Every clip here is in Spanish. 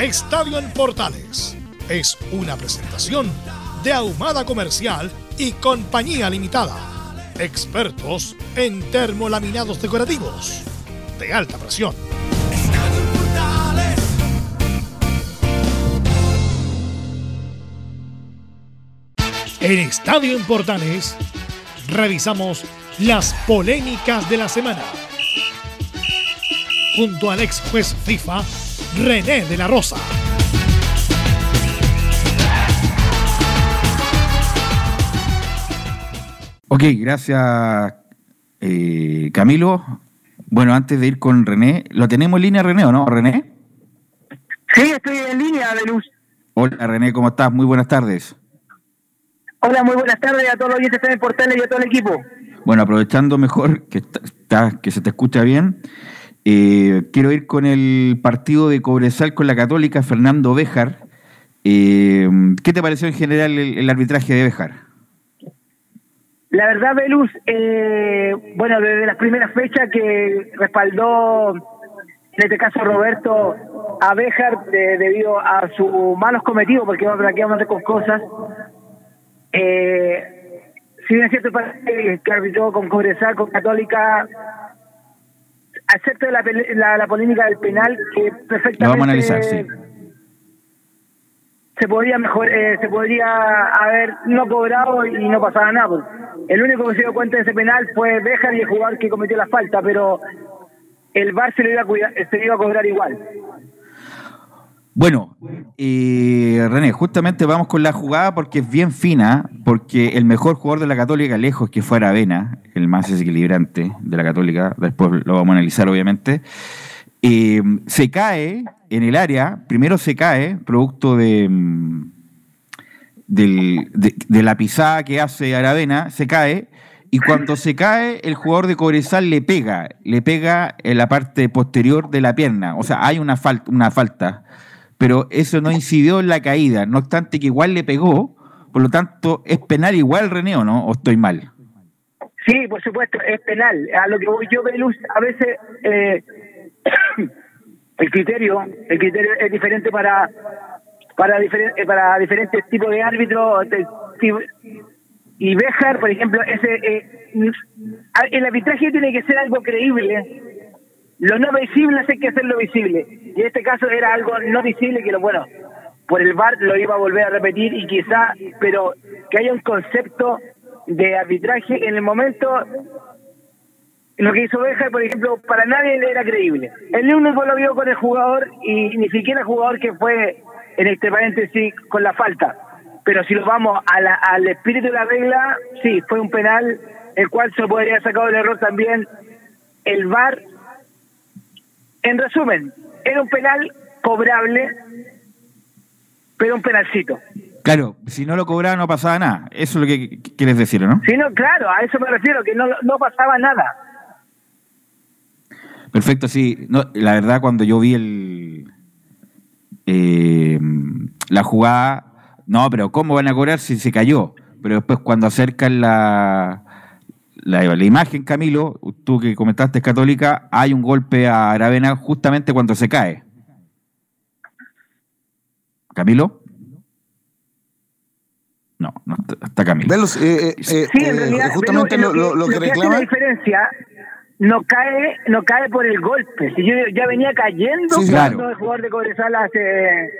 Estadio en Portales es una presentación de Ahumada Comercial y Compañía Limitada. Expertos en termolaminados decorativos de alta presión. En Estadio en Portales revisamos las polémicas de la semana. Junto al ex juez FIFA René de la Rosa. Ok, gracias eh, Camilo. Bueno, antes de ir con René, ¿lo tenemos en línea René o no, René? Sí, estoy en línea, de luz. Hola René, ¿cómo estás? Muy buenas tardes. Hola, muy buenas tardes a todos los oyentes en Portales y a todo el equipo. Bueno, aprovechando mejor que, está, que se te escucha bien, eh, quiero ir con el partido de Cobresal con la Católica, Fernando Béjar. Eh, ¿Qué te pareció en general el, arbitraje de Béjar? La verdad, Velus, eh, bueno, desde las primeras fechas que respaldó, en este caso Roberto, a Béjar debido a sus malos cometidos, porque vamos a con cosas. si bien es cierto que arbitró con Cobresal, con Católica, acepto la, la, la, polémica del penal que perfectamente vamos a analizar, sí. se podría mejor eh, se podría haber no cobrado y no pasaba nada pues. el único que se dio cuenta de ese penal fue Béjar y el jugador que cometió la falta pero el VAR se lo iba a, cuidar, se lo iba a cobrar igual bueno, eh, René, justamente vamos con la jugada porque es bien fina, porque el mejor jugador de la Católica, lejos que fuera Avena, el más desequilibrante de la Católica, después lo vamos a analizar obviamente, eh, se cae en el área, primero se cae, producto de, mm, la pisada que hace Aravena, se cae, y cuando se cae, el jugador de Cobresal le pega, le pega en la parte posterior de la pierna, o sea, hay una, una falta pero eso no incidió en la caída, no obstante que igual le pegó, por lo tanto, ¿es penal igual, René, o no? ¿O estoy mal? Sí, por supuesto, es penal. A lo que yo, Belus, a veces eh, el criterio el criterio es diferente para para, eh, para diferentes tipos de árbitros. Y Béjar, por ejemplo, ese eh, el arbitraje tiene que ser algo creíble lo no visible hay que hacerlo visible. Y en este caso era algo no visible que lo bueno, por el VAR lo iba a volver a repetir y quizá, pero que haya un concepto de arbitraje en el momento lo que hizo Bejar, por ejemplo, para nadie era creíble. El único lo vio con el jugador y ni siquiera jugador que fue, en este paréntesis, con la falta. Pero si lo vamos a al espíritu de la regla, sí, fue un penal, el cual se podría haber sacado el error también. El VAR en resumen, era un penal cobrable, pero un penalcito. Claro, si no lo cobraba no pasaba nada. Eso es lo que quieres decir, ¿no? Sí, no, claro, a eso me refiero, que no, no pasaba nada. Perfecto, sí. No, la verdad, cuando yo vi el eh, la jugada, no, pero ¿cómo van a cobrar si se cayó? Pero después cuando acercan la, la, imagen, Camilo, tú que comentaste es católica, hay un golpe a Aravena justamente cuando se cae. ¿Camilo? No, no está Camilo. Eh, eh, sí, en eh, realidad, justamente lo, que reclama. La diferencia, no cae no cae por el golpe. Si yo ya venía cayendo Sí, cuando claro. el jugador de Cobresal hace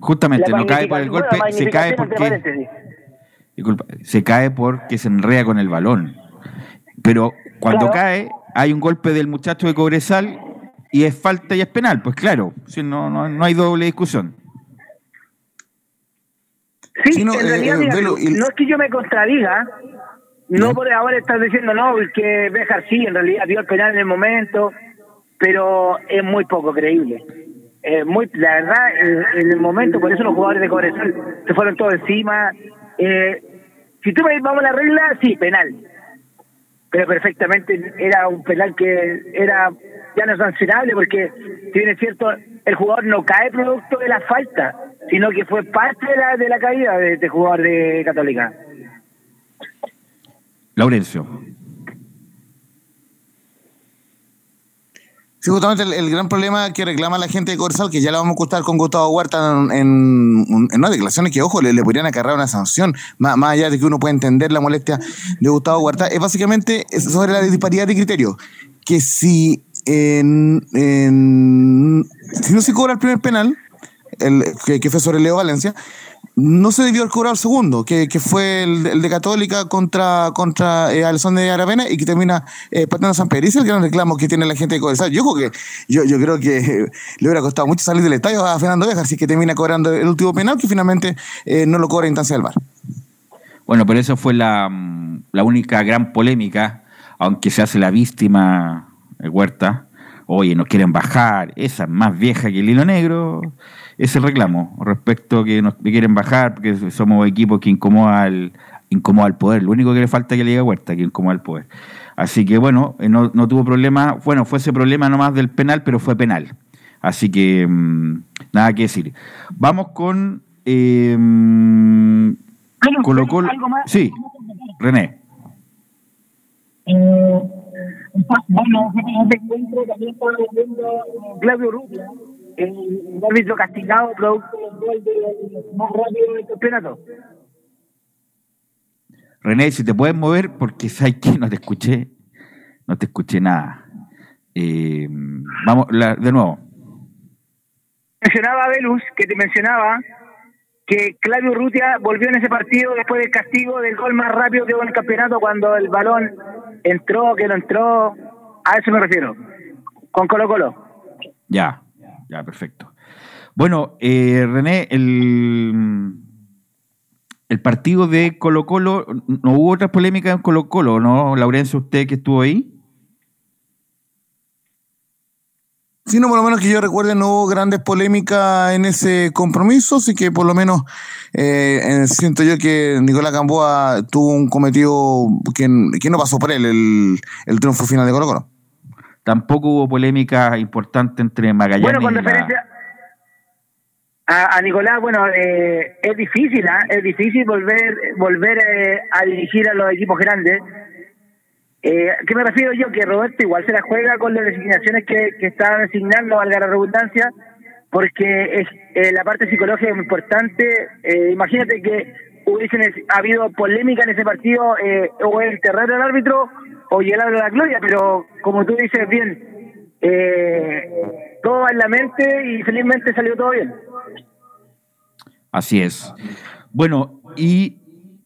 Justamente, la no cae por el golpe, la se cae porque. Disculpa, se cae porque se enreda con el balón. Pero cuando Claro. cae, hay un golpe del muchacho de Cobresal y es falta y es penal. Pues claro, si no, no, no hay doble discusión. Sí, Sí, no, en eh, realidad, eh, mira, Velo, y- no es que yo me contradiga, no por ahora estás diciendo no, que Béjar sí, en realidad dio el penal en el momento, pero es muy poco creíble. Eh, muy, la verdad, eh, en el momento, por eso los jugadores de Cobresal se fueron todos encima. Eh, si tú me dices, vamos a la regla, sí, penal. Pero perfectamente era un penal que era ya no sancionable porque, si bien es cierto, el jugador no cae producto de la falta, sino que fue parte de la, de la caída de este jugador de Católica. Laurencio. Sí, justamente el, el gran problema que reclama la gente de Corsal, que ya la vamos a escuchar con Gustavo Huerta en, en, en unas declaraciones que, ojo, le, le podrían acarrear una sanción, más, más allá de que uno pueda entender la molestia de Gustavo Huerta, es básicamente sobre la disparidad de criterios. Que si, en, en- si no se cobra el primer penal, el, que, que fue sobre Leo Valencia, no se debió haber cobrado el segundo, que, que fue el, de Católica contra, contra eh, Alessandro de Aravena y que termina eh, pateando a San Pedro. El gran reclamo que tiene la gente de Cobresal. Yo, creo que, yo, creo que le hubiera costado mucho salir del estadio a Fernando Bejar, así que termina cobrando el último penal que finalmente eh, no lo cobra instancia del VAR. Bueno, pero eso fue la, mm, la única gran polémica, aunque se hace la víctima eh, Huerta. Oye, nos quieren bajar, esa es más vieja que el hilo negro. Es el reclamo respecto a que nos quieren bajar porque somos equipos que incomoda al, incomoda al poder. Lo único que le falta es que le diga Huerta, que incomoda al poder. Así que bueno, eh, no, no tuvo problema. Bueno, fue ese problema nomás del penal, pero fue penal. Así que mm, nada que decir. Vamos con eh, Colo Colo. Sí, René. Eh, bueno, en este encuentro también viendo eh, Claudio Rubio, el árbitro castigado producto del gol del más rápido del campeonato. René, si te puedes mover, porque sabes que no te escuché, no te escuché nada. Eh, vamos, la- de nuevo. Mencionaba a Velus, que te mencionaba, que Claudio Rutia volvió en ese partido después del castigo del gol más rápido que hubo en el campeonato cuando el balón entró, que no entró. A eso me refiero. Con Colo Colo. Ya, ya, perfecto. Bueno, eh, René, el, partido de Colo Colo, ¿no hubo otras polémicas en Colo Colo, no, Laurencio, usted que estuvo ahí? Sí, no, por lo menos que yo recuerde, no hubo grandes polémicas en ese compromiso, así que por lo menos eh, siento yo que Nicolás Gamboa tuvo un cometido que, no pasó por él, el triunfo final de Colo Colo. Tampoco hubo polémica importante entre Magallanes Bueno, con y la- referencia a, a Nicolás, bueno, eh, es difícil, ¿ah? es difícil volver volver eh, a dirigir a los equipos grandes. Eh, ¿Qué me refiero yo? Que Roberto igual se la juega con las designaciones que, que estaban asignando, valga la redundancia, porque es, eh, la parte psicológica es muy importante. Eh, imagínate que hubiesen habido polémica en ese partido, eh, o enterrar al árbitro o llegar a la gloria, pero como tú dices bien, eh, todo va en la mente y felizmente salió todo bien. Así es. Bueno, y,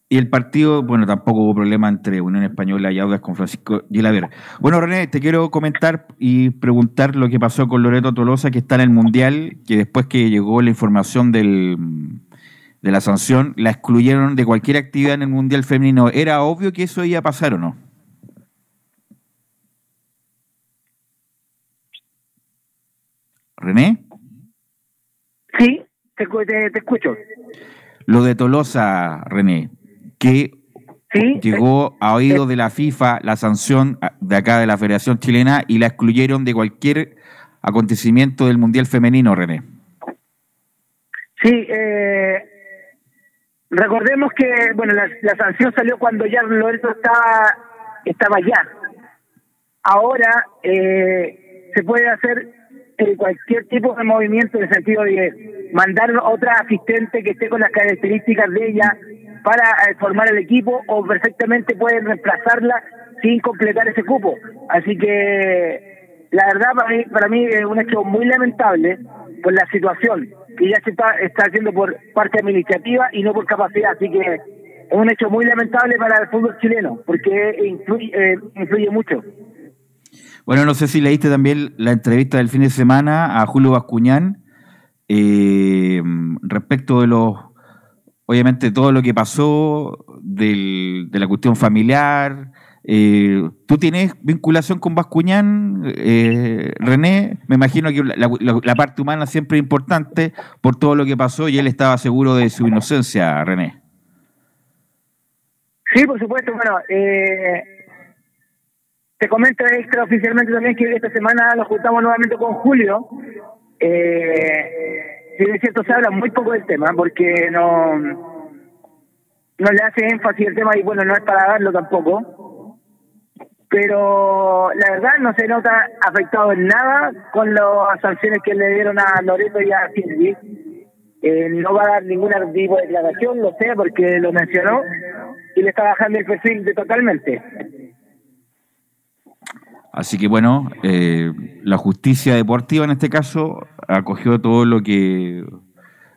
y el partido, bueno, tampoco hubo problema entre Unión Española y Audas con Francisco Gilaver. Bueno, René, te quiero comentar y preguntar lo que pasó con Loreto Tolosa, que está en el Mundial, que después que llegó la información del, de la sanción, la excluyeron de cualquier actividad en el Mundial Femenino. ¿Era obvio que eso iba a pasar o no? René, Sí, te, te, te escucho. lo de Tolosa, René, que Sí, llegó a oído de la FIFA la sanción de acá de la Federación Chilena y la excluyeron de cualquier acontecimiento del Mundial Femenino, René. Sí, eh, recordemos que bueno la, la sanción salió cuando ya Lorenzo estaba estaba ya. Ahora eh, se puede hacer eh, cualquier tipo de movimiento en el sentido de mandar otra asistente que esté con las características de ella para eh, formar el equipo o perfectamente pueden reemplazarla sin completar ese cupo. Así que la verdad para mí, para mí es un hecho muy lamentable por la situación que ya se está, está haciendo por parte administrativa y no por capacidad. Así que es un hecho muy lamentable para el fútbol chileno porque influye, eh, influye mucho. Bueno, no sé si leíste también la entrevista del fin de semana a Julio Bascuñán eh, respecto de los, obviamente, todo lo que pasó del, de la cuestión familiar. Eh, ¿Tú tienes vinculación con Bascuñán, eh, René? Me imagino que la, la- parte humana siempre es importante por todo lo que pasó y él estaba seguro de su inocencia, René. Sí, por supuesto. Bueno, eh, te comento extraoficialmente también que esta semana nos juntamos nuevamente con Julio. Eh, si es cierto, se habla muy poco del tema porque no, no le hace énfasis el tema y bueno, no es para darlo tampoco. Pero la verdad no se nota afectado en nada con las sanciones que le dieron a Loreto y a Silvi. Eh, no va a dar ningún tipo de declaración, lo sé, porque lo mencionó y le está bajando el perfil de totalmente. Así que bueno, eh, la justicia deportiva en este caso acogió todo lo que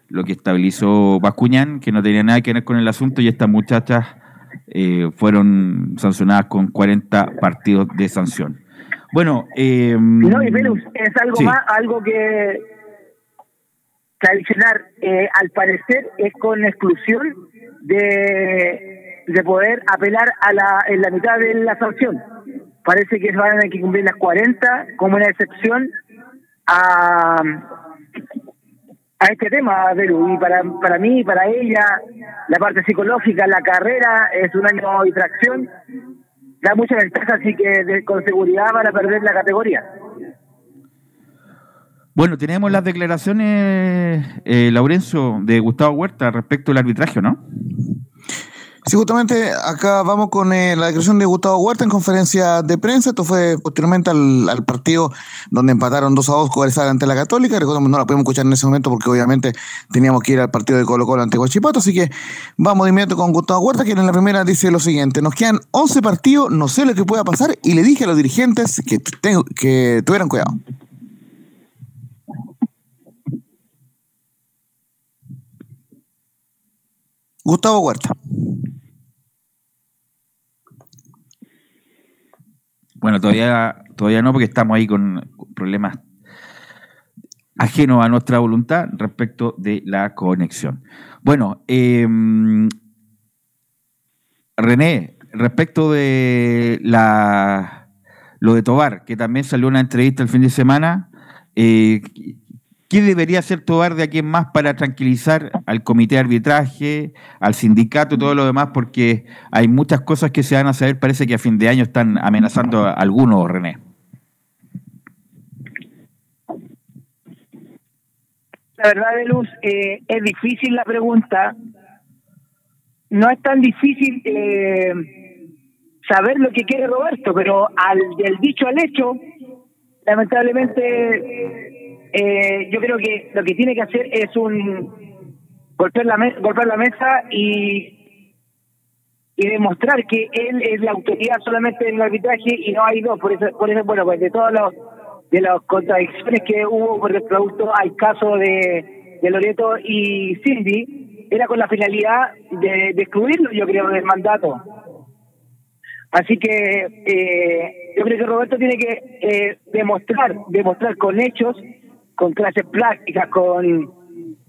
lo que estabilizó Bascuñán, que no tenía nada que ver con el asunto, y estas muchachas eh, fueron sancionadas con 40 partidos de sanción. Bueno, eh, No, y Velus, es algo sí. más, algo que, adicionar, eh, al parecer es con exclusión de, de poder apelar a la, en la mitad de la sanción. Parece que van a tener que cumplir las 40 como una excepción a, a este tema, Belu. Y para, para mí, para ella, la parte psicológica, la carrera, es un año de tracción. Da mucha ventaja, así que de- con seguridad van a perder la categoría. bueno, tenemos las declaraciones, eh, Laurencio, de Gustavo Huerta respecto al arbitraje, ¿no? Justamente acá vamos con eh, la declaración de Gustavo Huerta en conferencia de prensa. Esto fue posteriormente al, partido donde empataron 2 a 2 Cobresal ante la Católica. Recordemos, no la podemos escuchar en ese momento porque obviamente teníamos que ir al partido de Colo Colo ante Guachipato. Así que vamos de inmediato con Gustavo Huerta, que en la primera dice lo siguiente. Nos quedan 11 partidos, no sé lo que pueda pasar y le dije a los dirigentes que, tengo, que tuvieran cuidado. Gustavo Huerta. Bueno, todavía, todavía no, porque estamos ahí con problemas ajenos a nuestra voluntad respecto de la conexión. Bueno, eh, René, respecto de la lo de Tobar, que también salió una entrevista el fin de semana, eh, ¿qué debería hacer Tobar de aquí en más para tranquilizar al comité de arbitraje, al sindicato y todo lo demás? Porque hay muchas cosas que se van a saber, parece que a fin de año están amenazando a algunos, René. La verdad, de Luz, eh, es difícil la pregunta. No es tan difícil eh, saber lo que quiere Roberto, pero al del dicho al hecho, lamentablemente, eh, yo creo que lo que tiene que hacer es un golpear la, la mesa y y demostrar que él es la autoridad solamente en el arbitraje y no hay dos. Por eso, por eso bueno, pues de todos los de las contradicciones que hubo por el producto al caso de, de Loreto y Cindy, era con la finalidad de, de excluirlo, yo creo, del mandato. Así que eh, yo creo que Roberto tiene que eh, demostrar, demostrar con hechos, con clases prácticas, con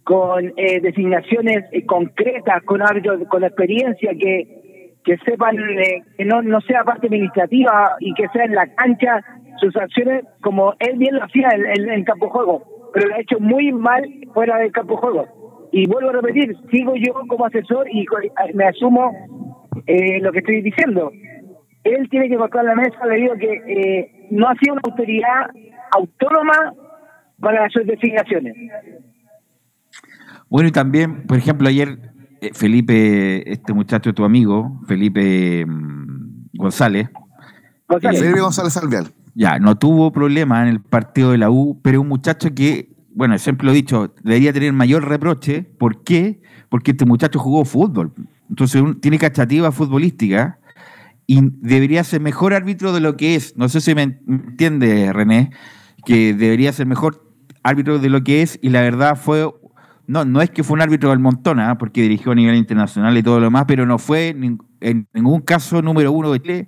con eh, designaciones eh, concretas, con árbitros con experiencia que que sepan eh, que no no sea parte administrativa y que sea en la cancha sus acciones como él bien lo hacía en, en campo juego, pero lo ha hecho muy mal fuera del campo juego. Y vuelvo a repetir, sigo yo como asesor y co- me asumo eh, lo que estoy diciendo. Él tiene que cortar la mesa debido a que eh, no ha sido una autoridad autónoma para sus designaciones. Bueno, y también, por ejemplo, ayer eh, Felipe, este muchacho, tu amigo, Felipe mm, González, González. Felipe González Salvial. ya, no tuvo problema en el partido de la U, pero es un muchacho que, bueno, siempre lo he dicho, debería tener mayor reproche. ¿Por qué? Porque este muchacho jugó fútbol. Entonces un- tiene cachativa futbolística y debería ser mejor árbitro de lo que es. No sé si me entiende, René, que debería ser mejor árbitro de lo que es y la verdad fue, no, no es que fue un árbitro del montón, ¿ah? porque dirigió a nivel internacional y todo lo demás, pero no fue en ningún caso número uno de Chile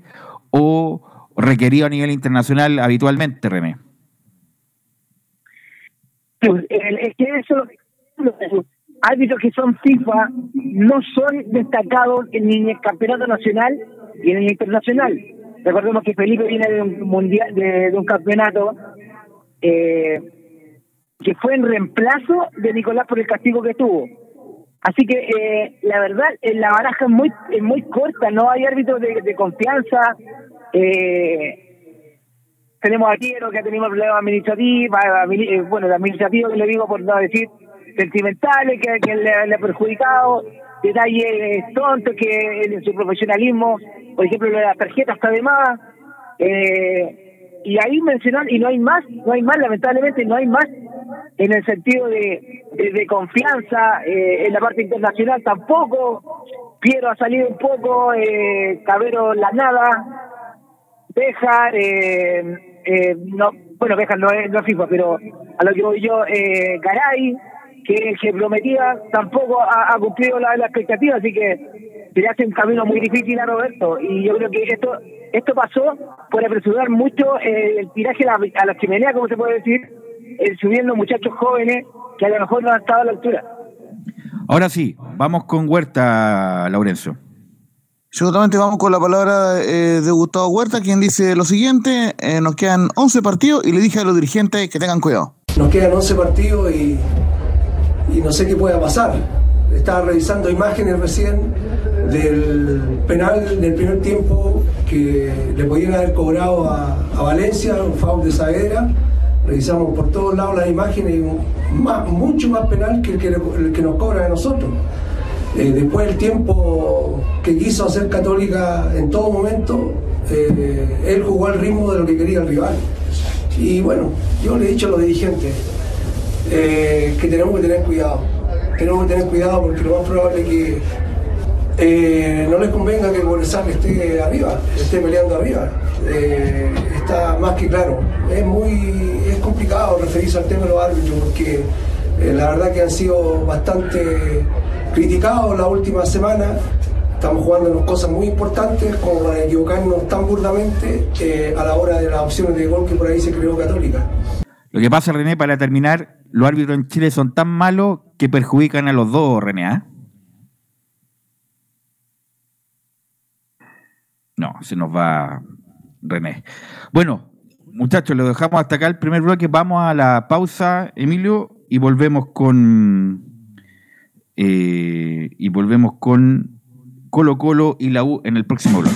o requerido a nivel internacional habitualmente, René. Es que eso, árbitros que son FIFA no son destacados en el campeonato nacional ni en el internacional. Recordemos que Felipe viene de un mundial, de, un campeonato eh, que fue en reemplazo de Nicolás por el castigo que tuvo. Así que eh, la verdad, la baraja es muy es muy corta, no hay árbitros de, confianza. Eh, tenemos a Quiero que ha tenido problemas administrativos, eh, bueno, administrativo que le digo por no decir sentimentales que, le, ha perjudicado, detalles tontos que en su profesionalismo, por ejemplo, la tarjeta está de más. Eh, y ahí mencionar, y no hay más, no hay más, lamentablemente no hay más en el sentido de, de, confianza, eh, en la parte internacional tampoco. Piero ha salido un poco, eh, Cabero la nada, Bejar, eh, eh, no, bueno, Bejar no es, no FIFA, pero a lo que voy yo, eh, Garay, que, que prometía, tampoco ha, cumplido la, expectativa, así que hace un camino muy difícil a Roberto. Y yo creo que esto esto pasó por apresurar mucho eh, el tiraje a la, a la chimenea, como se puede decir, eh, subiendo muchachos jóvenes que a lo mejor no han estado a la altura. Ahora sí, vamos con Huerta, Laurencio. Absolutamente vamos con la palabra eh, de Gustavo Huerta, quien dice lo siguiente, nos quedan 11 partidos y le dije a los dirigentes que tengan cuidado. Nos quedan 11 partidos y, y no sé qué pueda pasar. Estaba revisando imágenes recién del penal del primer tiempo que le podían haber cobrado a, Valencia, un foul de Saavedra. Revisamos por todos lados las imágenes mucho más penal que el que, nos cobra a nosotros. Eh, después del tiempo que quiso hacer Católica en todo momento, eh, él jugó al ritmo de lo que quería el rival. Y bueno, yo le he dicho a los dirigentes eh, que tenemos que tener cuidado. Tenemos que tener cuidado porque lo más probable es que eh, no les convenga que Bolesar esté arriba, esté peleando arriba. Eh, está más que claro. Es muy es complicado referirse al tema de los árbitros porque eh, la verdad que han sido bastante criticados la última semana. Estamos jugando cosas muy importantes como para equivocarnos tan burdamente a la hora de las opciones de gol que por ahí se creó Católica. Lo que pasa, René, para terminar, los árbitros en Chile son tan malos que perjudican a los dos, René. ¿ah? No, se nos va René. Bueno, muchachos, lo dejamos hasta acá el primer bloque. Vamos a la pausa, Emilio, y volvemos con. Eh, y volvemos con Colo Colo y la U en el próximo bloque.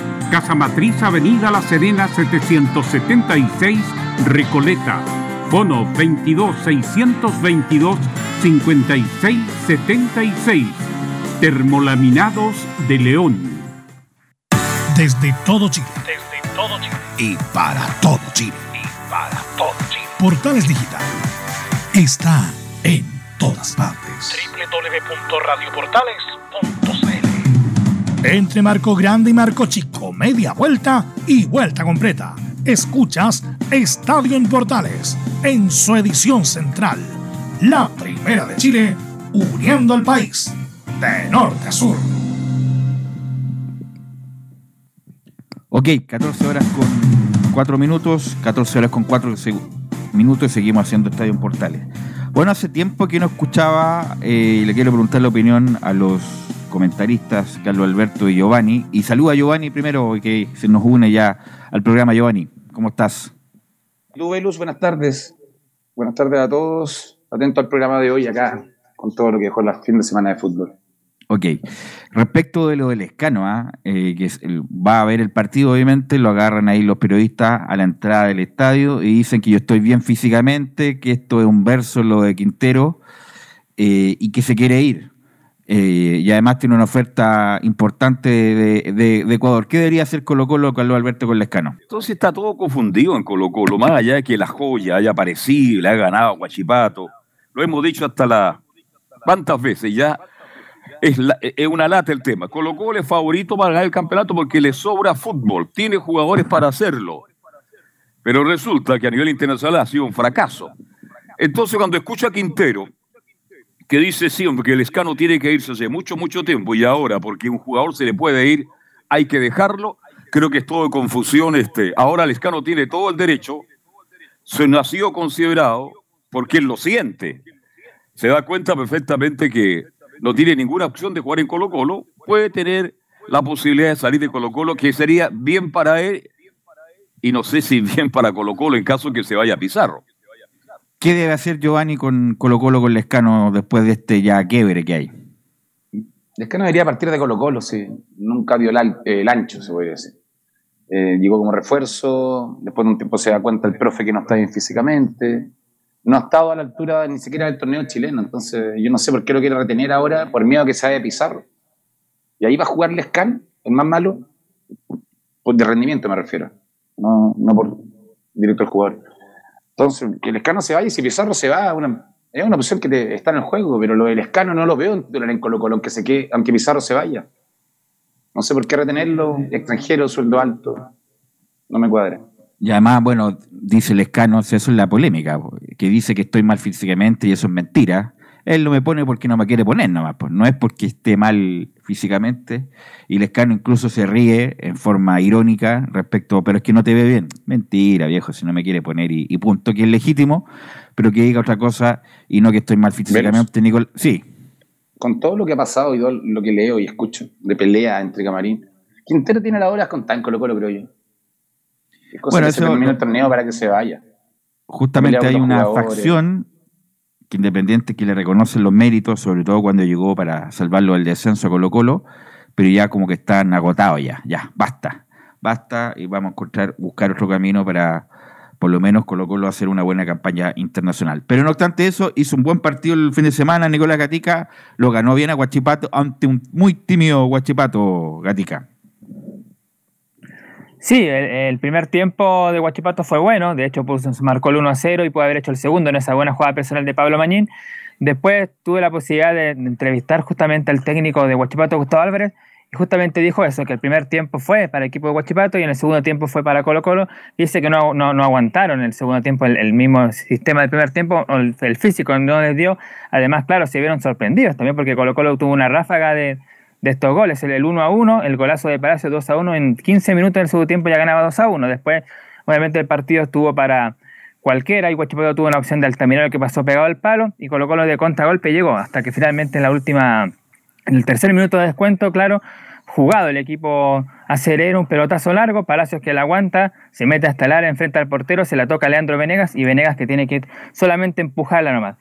Casa Matriz, Avenida La Serena, 776, Recoleta. Fono 22 622 5676. Termolaminados de León. Desde todo Chile. Desde todo Chile. Y para todo Chile. Y para todo Chile. Portales Digital está en todas partes. www.radioportales.cl Entre Marco Grande y Marco Chico, media vuelta y vuelta completa. Escuchas Estadio en Portales en su edición central. La primera de Chile, uniendo al país de norte a sur. Ok, 14 horas con 4 minutos, 14 horas con 4 minutos y seguimos haciendo Estadio en Portales. Bueno, hace tiempo que no escuchaba eh, y le quiero preguntar la opinión a los comentaristas Carlos Alberto y Giovanni. Y saluda a Giovanni primero, que se nos une ya al programa. Giovanni, ¿cómo estás? Luz, buenas tardes. Buenas tardes a todos. Atento al programa de hoy acá, con todo lo que dejó la fin de semana de fútbol. Ok. Respecto de lo del escano, ¿ah? eh, que va a haber el partido, obviamente, lo agarran ahí los periodistas a la entrada del estadio y dicen que yo estoy bien físicamente, que esto es un verso lo de Quintero eh, y que se quiere ir. Eh, y además tiene una oferta importante de, Ecuador. ¿Qué debería hacer Colo Colo, Carlos Alberto, con Lescano? Entonces está todo confundido en Colo Colo, más allá de que la joya haya aparecido, le ha ganado a Guachipato. Lo hemos dicho hasta la... ¿Cuántas veces ya? Es, es, una lata el tema. Colo Colo es favorito para ganar el campeonato porque le sobra fútbol, tiene jugadores para hacerlo. Pero resulta que a nivel internacional ha sido un fracaso. Entonces cuando escucha a Quintero, que dice siempre que el escano tiene que irse hace mucho, mucho tiempo y ahora, porque un jugador se le puede ir, hay que dejarlo. Creo que es todo confusión. Este. Ahora el escano tiene todo el derecho, se no ha sido considerado porque él lo siente. Se da cuenta perfectamente que no tiene ninguna opción de jugar en Colo Colo, puede tener la posibilidad de salir de Colo Colo, que sería bien para él y no sé si bien para Colo Colo en caso que se vaya a Pizarro. ¿Qué debe hacer Giovanni con Colo Colo con Lescano después de este ya quiebre que hay? Lescano debería partir de Colo Colo, sí. Nunca dio el, ancho, se puede decir. Eh, llegó como refuerzo, después de un tiempo se da cuenta el profe que no está bien físicamente, no ha estado a la altura ni siquiera del torneo chileno, entonces yo no sé por qué lo quiere retener ahora, por miedo a que se vaya Pizarro. Y ahí va a jugar Lescan, el más malo, de rendimiento me refiero, no, no por directo al jugador. Entonces, que el escano se vaya y si Pizarro se va, es una opción que está en el juego, pero lo del escano no lo veo en Colo Colo, aunque, se quede, aunque Pizarro se vaya. No sé por qué retenerlo, extranjero, sueldo alto. No me cuadra. Y además, bueno, dice el escano, eso es la polémica, que dice que estoy mal físicamente y eso es mentira él no me pone porque no me quiere poner nomás, pues no es porque esté mal físicamente. Y Lescano incluso se ríe en forma irónica respecto, pero es que no te ve bien. Mentira, viejo, si no me quiere poner y, punto, que es legítimo, pero que diga otra cosa y no que estoy mal físicamente. Nicol sí. Con todo lo que ha pasado y todo lo que leo y escucho de pelea entre Camarín, Quintero tiene las horas con tan Colo Colo, creo yo. Es cosa bueno, que se termina el torneo para que se vaya. Justamente hay una facción que Independiente que le reconocen los méritos, sobre todo cuando llegó para salvarlo del descenso a Colo Colo, pero ya como que están agotados ya, ya, basta, basta y vamos a encontrar, buscar otro camino para por lo menos Colo Colo hacer una buena campaña internacional. Pero no obstante eso, hizo un buen partido el fin de semana, Nicolás Gatica, lo ganó bien a Guachipato ante un muy tímido Guachipato Gatica. Sí, el, primer tiempo de Huachipato fue bueno, de hecho pues, marcó el 1 a 0 y puede haber hecho el segundo en esa buena jugada personal de Pablo Mañín. Después tuve la posibilidad de, entrevistar justamente al técnico de Huachipato, Gustavo Álvarez, y justamente dijo eso, que el primer tiempo fue para el equipo de Huachipato y en el segundo tiempo fue para Colo Colo. Dice que no aguantaron en el segundo tiempo el, mismo sistema del primer tiempo, el, el, físico no les dio. Además, claro, se vieron sorprendidos también porque Colo Colo tuvo una ráfaga de, de estos goles, el, 1 a 1, el golazo de Palacio 2 a 1, en 15 minutos del segundo tiempo ya ganaba 2 a 1. Después, obviamente, el partido estuvo para cualquiera y Guachipato tuvo una opción de Altamirano que pasó pegado al palo y colocó lo de contragolpe llegó hasta que finalmente en la última, en el tercer minuto de descuento, claro, jugado el equipo acerero, un pelotazo largo, Palacios que la aguanta, se mete hasta el área, enfrenta al portero, se la toca Leandro Venegas y Venegas que tiene que solamente empujarla nomás.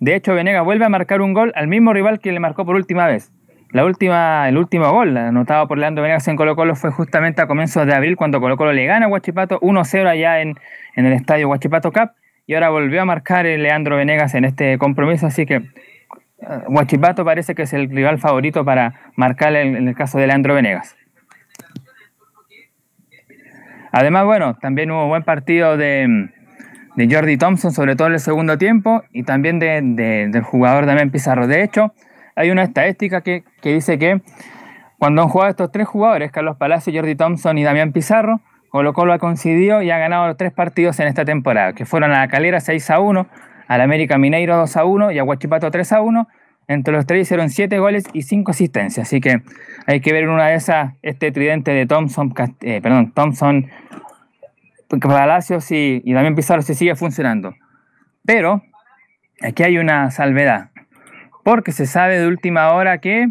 De hecho, Venegas vuelve a marcar un gol al mismo rival que le marcó por última vez. La última, el último gol anotado por Leandro Venegas en Colo Colo fue justamente a comienzos de abril cuando Colo Colo le gana a Huachipato 1-0 allá en, en el estadio Huachipato Cup y ahora volvió a marcar Leandro Venegas en este compromiso, así que Huachipato parece que es el rival favorito para marcar en el caso de Leandro Venegas. Además, bueno, también hubo un buen partido de, de Jordi Thompson, sobre todo en el segundo tiempo, y también de, de, del jugador Damián Pizarro. De hecho, hay una estadística que, que dice que cuando han jugado estos tres jugadores, Carlos Palacio, Jordi Thompson y Damián Pizarro, Colo Colo ha coincidido y ha ganado los tres partidos en esta temporada, que fueron a la Calera 6 a 1, al América Mineiro 2 a 1 y a Huachipato 3 a 1. Entre los tres hicieron 7 goles y 5 asistencias. Así que hay que ver en una de esas este tridente de Thompson, eh, perdón, Thompson, Palacios y, y Pizarro si sigue funcionando. Pero aquí hay una salvedad. Porque se sabe de última hora que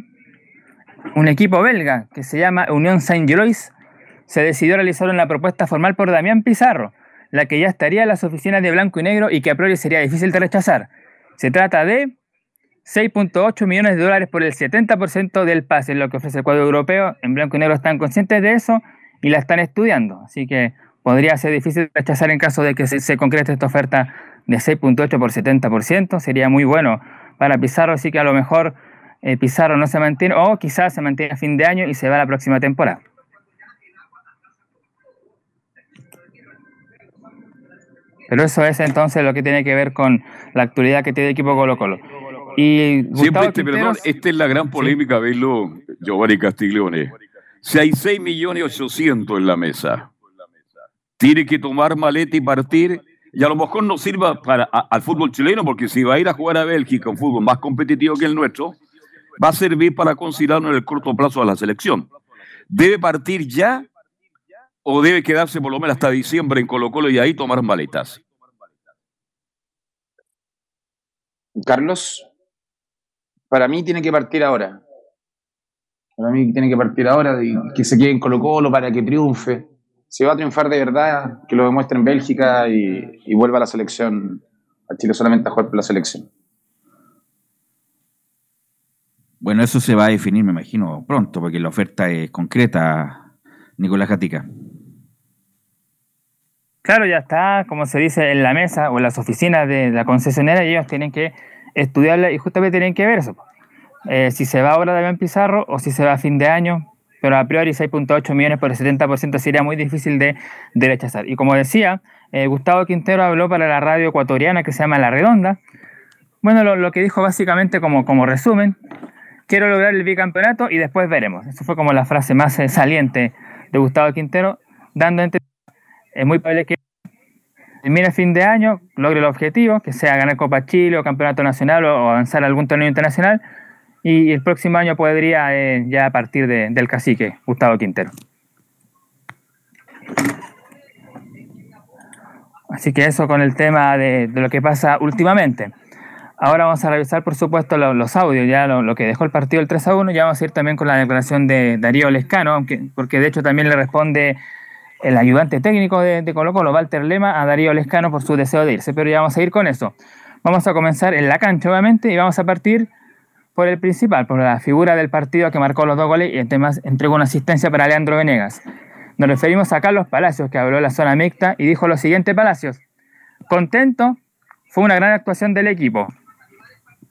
un equipo belga que se llama Unión Saint-Gilloise se decidió realizar una propuesta formal por Damián Pizarro, la que ya estaría en las oficinas de Blanco y Negro y que a priori sería difícil de rechazar. Se trata de 6.8 millones de dólares por el 70% del pase, lo que ofrece el cuadro europeo. En Blanco y Negro están conscientes de eso y la están estudiando. Así que podría ser difícil rechazar en caso de que se, concrete esta oferta de 6.8 por 70%. Sería muy bueno para Pizarro, así que a lo mejor eh, Pizarro no se mantiene o quizás se mantiene a fin de año y se va a la próxima temporada. Pero eso es entonces lo que tiene que ver con la actualidad que tiene el equipo Colo Colo. Y Siempre, este, perdón, esta es la gran polémica, ¿Sí? verlo, Giovanni Castiglione. Si hay 6 millones 800 en la mesa, tiene que tomar maleta y partir, y a lo mejor no sirva para, al fútbol chileno, porque si va a ir a jugar a Bélgica, un fútbol más competitivo que el nuestro, va a servir para considerarlo en el corto plazo a la selección. Debe partir ya o debe quedarse por lo menos hasta diciembre en Colo Colo y ahí tomar maletas? Carlos, para mí tiene que partir ahora. Para mí tiene que partir ahora y que se quede en Colo Colo para que triunfe. Si va a triunfar de verdad, que lo demuestre en Bélgica y, y vuelva a la selección, a Chile solamente a jugar por la selección. Bueno, eso se va a definir, me imagino, pronto, porque la oferta es concreta, Nicolás Gatica. Claro, ya está, como se dice, en la mesa o en las oficinas de la concesionaria y ellos tienen que estudiarla y justamente tienen que ver eso. Eh, si se va ahora Damián Pizarro o si se va a fin de año, pero a priori 6.8 millones por el 70% sería muy difícil de, de rechazar. Y como decía, eh, Gustavo Quintero habló para la radio ecuatoriana que se llama La Redonda. Bueno, lo, que dijo básicamente como, como resumen, quiero lograr el bicampeonato y después veremos. Eso fue como la frase más eh, saliente de Gustavo Quintero, dando entre es muy probable que termine a fin de año, logre el objetivo, que sea ganar Copa Chile o Campeonato Nacional o avanzar a algún torneo internacional. Y el próximo año podría eh, ya a partir de, del cacique, Gustavo Quintero. Así que eso con el tema de, de, lo que pasa últimamente. Ahora vamos a revisar, por supuesto, los, audios, ya lo, lo, que dejó el partido el 3 a 1. Ya vamos a ir también con la declaración de Darío Lescano, aunque, porque de hecho también le responde el ayudante técnico de, de, Colo Colo, Walter Lema, a Darío Lescano por su deseo de irse. Pero ya vamos a ir con eso. Vamos a comenzar en la cancha, obviamente, y vamos a partir por el principal, por la figura del partido que marcó los dos goles y además entregó una asistencia para Leandro Venegas. Nos referimos a Carlos Palacios, que habló en la zona mixta y dijo lo siguiente, Palacios, contento, fue una gran actuación del equipo.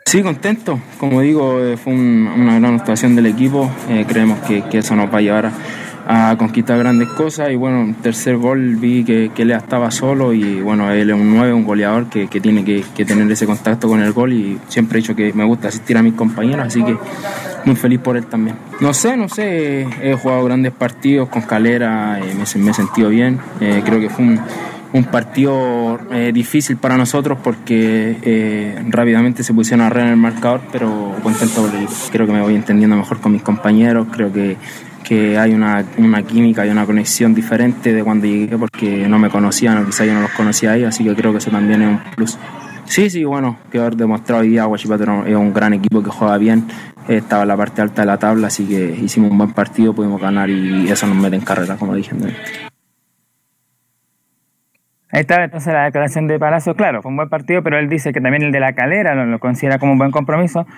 Sí, contento. Como digo, eh, fue un, una gran actuación del equipo. Eh, creemos que, que, eso nos va a llevar a, a conquistar grandes cosas. Y bueno, en tercer gol vi que, que Lea estaba solo y bueno, él es un 9, un goleador que, que tiene que, tener ese contacto con el gol. Y siempre he dicho que me gusta asistir a mis compañeros, así que muy feliz por él también. No sé, no sé, he jugado grandes partidos con Calera, eh, me, me, he sentido bien, eh, creo que fue un, un partido eh, difícil para nosotros porque rápidamente se pusieron a en el marcador, pero contento creo que me voy entendiendo mejor con mis compañeros, creo que que hay una, una química y una conexión diferente de cuando llegué porque no me conocían o quizá yo no los conocía ahí, así que creo que eso también es un plus. Sí, sí, bueno, que haber demostrado hoy día Guachipato es un gran equipo que juega bien, estaba en la parte alta de la tabla, así que hicimos un buen partido, pudimos ganar y eso nos mete en carrera, como dije. Ahí está entonces la declaración de Palacio, claro, fue un buen partido, pero él dice que también el de la calera lo, lo considera como un buen compromiso.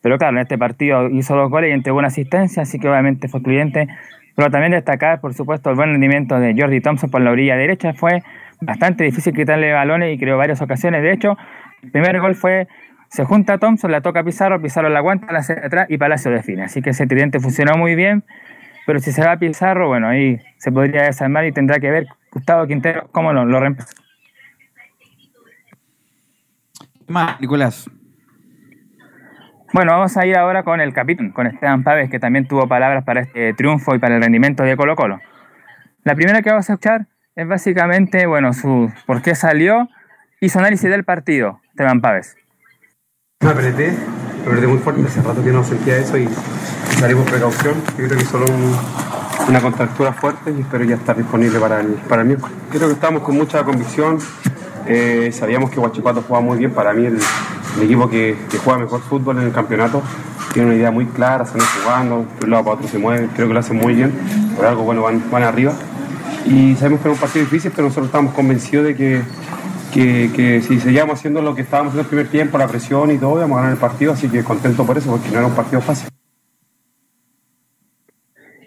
Pero claro, en este partido hizo dos goles y entregó una asistencia, así que obviamente fue excluyente. Pero también destacar, por supuesto, el buen rendimiento de Jordi Thompson por la orilla derecha. Fue bastante difícil quitarle balones y creó varias ocasiones. De hecho, el primer gol fue, se junta a Thompson, la toca a Pizarro, Pizarro la aguanta, la hace atrás y Palacio define. Así que ese tridente funcionó muy bien. Pero si se va a Pizarro, bueno, ahí se podría desarmar y tendrá que ver Gustavo Quintero cómo lo, lo reemplaza. ¿Qué más, Nicolás? Bueno, vamos a ir ahora con el capitán, con Esteban Paves, que también tuvo palabras para este triunfo y para el rendimiento de Colo Colo. La primera que vamos a escuchar es básicamente, bueno, su por qué salió y su análisis del partido, Esteban Paves. Me apreté, me apreté muy fuerte, hace rato que no sentía eso y salí por precaución. Yo creo que solo un- una contractura fuerte y espero ya estar disponible para el, para miércoles. Creo que estamos con mucha convicción. eh, sabíamos que Huachipato jugaba muy bien. Para mí, el, el equipo que, juega mejor fútbol en el campeonato tiene una idea muy clara, se van jugando, de un lado para otro se mueven. Creo que lo hacen muy bien. Por algo, bueno, van, van arriba. Y sabemos que es un partido difícil, pero nosotros estamos convencidos de que, que, que si seguíamos haciendo lo que estábamos haciendo el primer tiempo, la presión y todo, íbamos a ganar el partido, así que contento por eso, porque no era un partido fácil.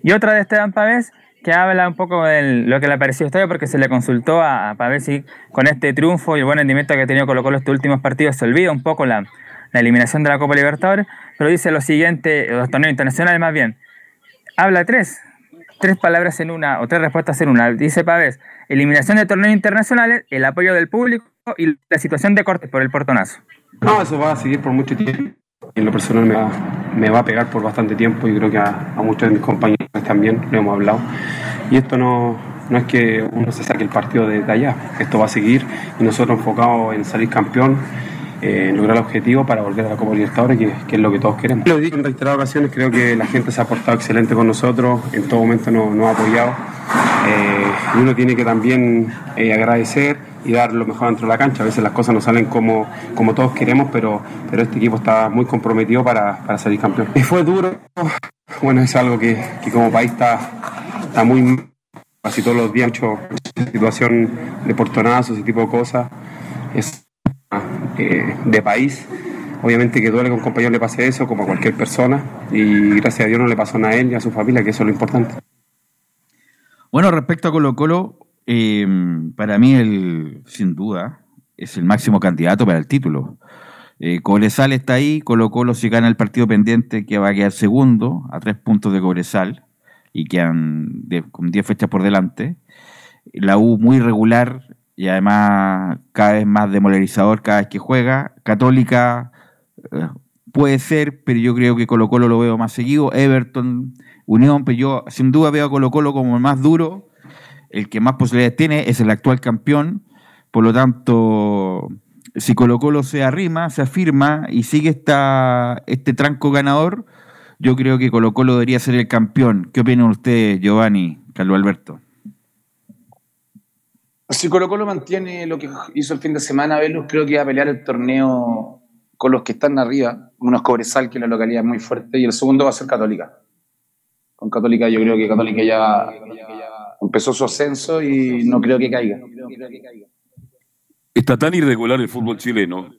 Y otra de Esteban Pavés, que habla un poco de lo que le pareció a usted, porque se le consultó a, a Pavés si con este triunfo y el buen rendimiento que ha tenido Colo Colo estos últimos partidos se olvida un poco la, la eliminación de la Copa Libertadores, pero dice lo siguiente, los torneos internacionales más bien. Habla tres, tres palabras en una, o tres respuestas en una. Dice Pavés, eliminación de torneos internacionales, el apoyo del público y la situación de cortes por el portonazo. No, eso va a seguir por mucho tiempo. En lo personal me va, me va a pegar por bastante tiempo y creo que a, a muchos de mis compañeros también lo hemos hablado. Y esto no, no es que uno se saque el partido de, de allá, esto va a seguir y nosotros enfocados en salir campeón, eh, en lograr el objetivo para volver a la Copa Libertadores, que, que es lo que todos queremos. Lo he dicho en reiteradas ocasiones, creo que la gente se ha portado excelente con nosotros, en todo momento nos, nos ha apoyado eh, y uno tiene que también eh, agradecer y dar lo mejor dentro de la cancha. A veces las cosas no salen como, como todos queremos, pero, pero este equipo está muy comprometido para, para salir campeón. Y fue duro, bueno, es algo que, que como país está, está muy casi todos los días mucho situación de portonazos y tipo de cosas. Es eh, de país. Obviamente que duele que a un compañero le pase eso, como a cualquier persona, y gracias a Dios no le pasó nada a él y a su familia, que eso es lo importante. Bueno, respecto a Colo Colo, eh, para mí, el, sin duda, es el máximo candidato para el título. Eh, Cobresal está ahí, Colo Colo si gana el partido pendiente que va a quedar segundo a tres puntos de Cobresal y quedan de- con 10 fechas por delante. La U muy regular y además cada vez más demolarizador cada vez que juega. Católica eh, puede ser, pero yo creo que Colo Colo lo veo más seguido. Everton, Unión, pero yo sin duda veo a Colo Colo como el más duro. El que más posibilidades tiene es el actual campeón. Por lo tanto, si Colo Colo se arrima, se afirma y sigue esta, este tranco ganador, yo creo que Colo Colo debería ser el campeón. ¿Qué opinan ustedes, Giovanni, Carlos Alberto? Si Colo Colo mantiene lo que hizo el fin de semana, Velus, creo que va a pelear el torneo con los que están arriba, unos Cobresal, que es la localidad muy fuerte, y el segundo va a ser Católica. Con Católica yo creo que Católica ya empezó su ascenso y no creo que caiga. Está tan irregular el fútbol chileno.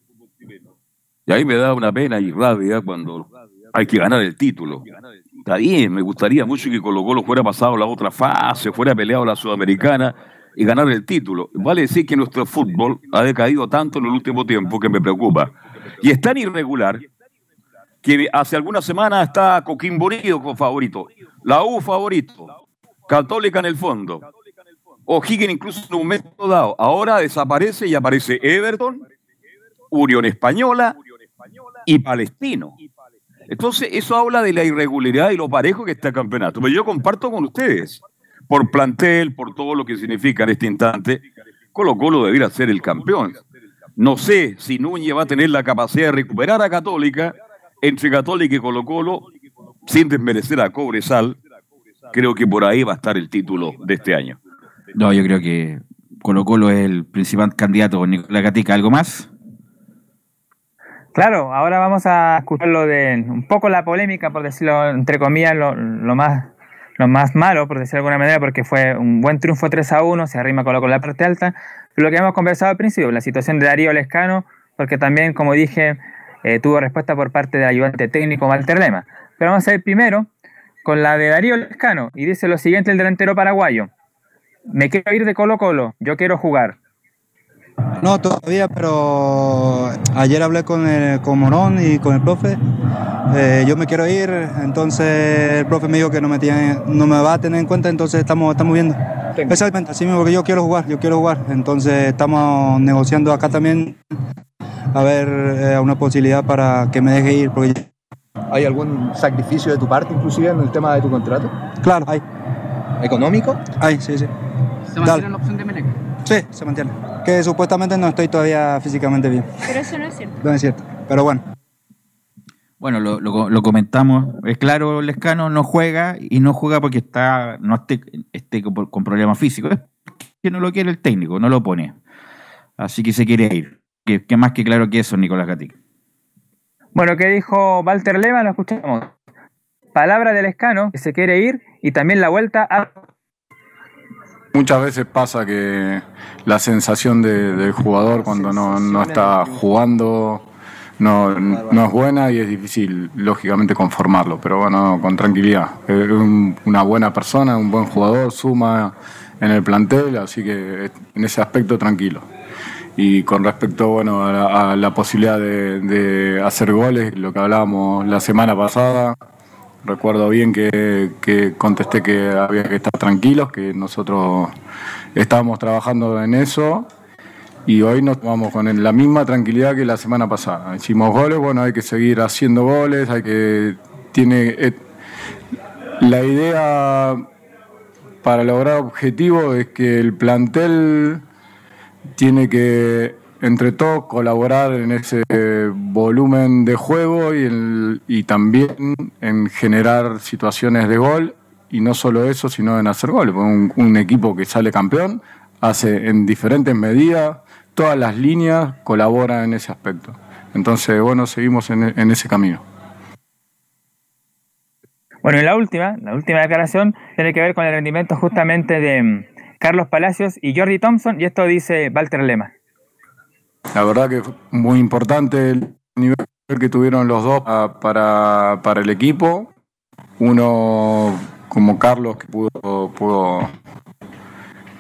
Y ahí me da una pena y rabia cuando hay que ganar el título. Está bien, me gustaría mucho que Colo Colo fuera pasado la otra fase, fuera peleado la Sudamericana y ganar el título. Vale decir que nuestro fútbol ha decaído tanto en el último tiempo que me preocupa. Y es tan irregular que hace algunas semanas está Coquimbo Unido como favorito, la U favorito, Católica en el fondo, O'Higgins incluso en un momento dado. Ahora desaparece y aparece Everton, Unión Española y Palestino. Entonces, eso habla de la irregularidad y lo parejo que está el campeonato. Pero yo comparto con ustedes, por plantel, por todo lo que significa en este instante, Colo Colo debería ser el campeón. No sé si Núñez va a tener la capacidad de recuperar a Católica, entre Católica y Colo Colo, sin desmerecer a Cobresal. Creo que por ahí va a estar el título de este año. No, yo creo que Colo Colo es el principal candidato con Nicolás Gatica. ¿Algo más? Claro, ahora vamos a escuchar lo de un poco la polémica, por decirlo entre comillas, lo, lo más lo más malo, por decirlo de alguna manera, porque fue un buen triunfo 3 a 1, se arrima con la parte alta. Lo que hemos conversado al principio, la situación de Darío Lescano, porque también, como dije, eh, tuvo respuesta por parte del ayudante técnico Walter Lema. Pero vamos a ir primero con la de Darío Lescano, y dice lo siguiente el delantero paraguayo. Me quiero ir de Colo Colo, yo quiero jugar. No, todavía, pero ayer hablé con, el, con Morón y con el profe. Eh, yo me quiero ir, entonces el profe me dijo que no me, tiene, no me va a tener en cuenta, entonces estamos, estamos viendo. Exactamente, así mismo, porque yo quiero jugar, yo quiero jugar. Entonces estamos negociando acá también a ver eh, una posibilidad para que me deje ir. Porque... ¿Hay algún sacrificio de tu parte, inclusive, en el tema de tu contrato? Claro, hay. ¿Económico? Hay, sí, sí. ¿Se mantiene la opción de Melec? Sí, se mantiene. Que supuestamente no estoy todavía físicamente bien. Pero eso no es cierto. No es cierto, pero bueno. Bueno, lo, lo- lo comentamos. Es claro, Lescano no juega y no juega porque está no esté, esté con, con problemas físicos. Es que no lo quiere el técnico, no lo pone. Así que se quiere ir. Que, que más que claro que eso, Nicolás Gatica. Bueno, ¿qué dijo Walter Lema? Lo escuchamos. Palabra del Escano, que se quiere ir, y también la vuelta a... Muchas veces pasa que la sensación de- del jugador cuando no, no está jugando no, no es buena y es difícil, lógicamente, conformarlo. Pero bueno, con tranquilidad. Es un- una buena persona, un buen jugador, suma en el plantel, así que en ese aspecto tranquilo. Y con respecto bueno, a, la, posibilidad de, hacer goles, lo que hablábamos la semana pasada, Recuerdo bien que, contesté que había que estar tranquilos, que nosotros estábamos trabajando en eso y hoy nos vamos con la misma tranquilidad que la semana pasada. Hicimos goles, bueno, hay que seguir haciendo goles, hay que tiene eh, la idea para lograr objetivos es que el plantel tiene que entre todos colaborar en ese volumen de juego y, también en generar situaciones de gol y no solo eso, sino en hacer goles. Un, un equipo que sale campeón hace en diferentes medidas, todas las líneas colaboran en ese aspecto. Entonces, bueno, seguimos en, en ese camino. Bueno, y la última, la última declaración tiene que ver con el rendimiento justamente de Carlos Palacios y Jordi Thompson, y esto dice Walter Lema. La verdad que fue muy importante el nivel que tuvieron los dos para, para el equipo. Uno como Carlos que pudo,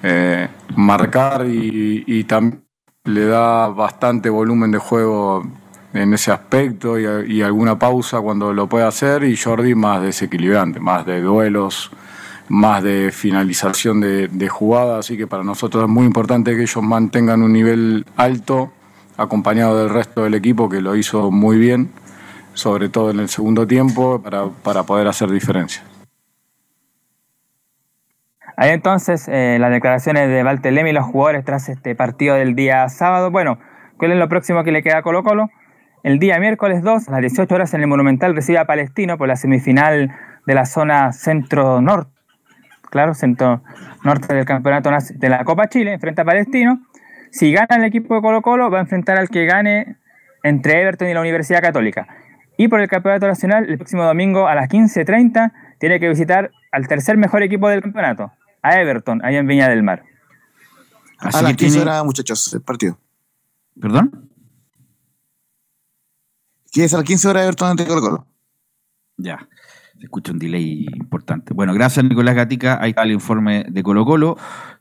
eh, marcar y, también le da bastante volumen de juego en ese aspecto y alguna pausa cuando lo puede hacer y Jordi más desequilibrante, más de duelos, más de finalización de, de jugada, así que para nosotros es muy importante que ellos mantengan un nivel alto, acompañado del resto del equipo que lo hizo muy bien, sobre todo en el segundo tiempo, para, para poder hacer diferencia. Ahí entonces eh, las declaraciones de Walter Lema y los jugadores tras este partido del día sábado. Bueno, ¿cuál es lo próximo que le queda a Colo Colo? El día miércoles 2, a las 18 horas en el Monumental, recibe a Palestino por la semifinal de la zona centro-norte. Claro, centro-norte del campeonato de la Copa Chile, enfrenta a Palestino. Si gana el equipo de Colo Colo, va a enfrentar al que gane entre Everton y la Universidad Católica. Y por el campeonato nacional, el próximo domingo a las 15.30, tiene que visitar al tercer mejor equipo del campeonato, a Everton, allá en Viña del Mar. Así a las que 15 tiene- horas, muchachos, el partido. ¿Perdón? ¿Quieres a las 15 horas Everton ante Colo Colo? Ya, se escucha un delay importante. Bueno, gracias Nicolás Gatica. Ahí está el informe de Colo Colo,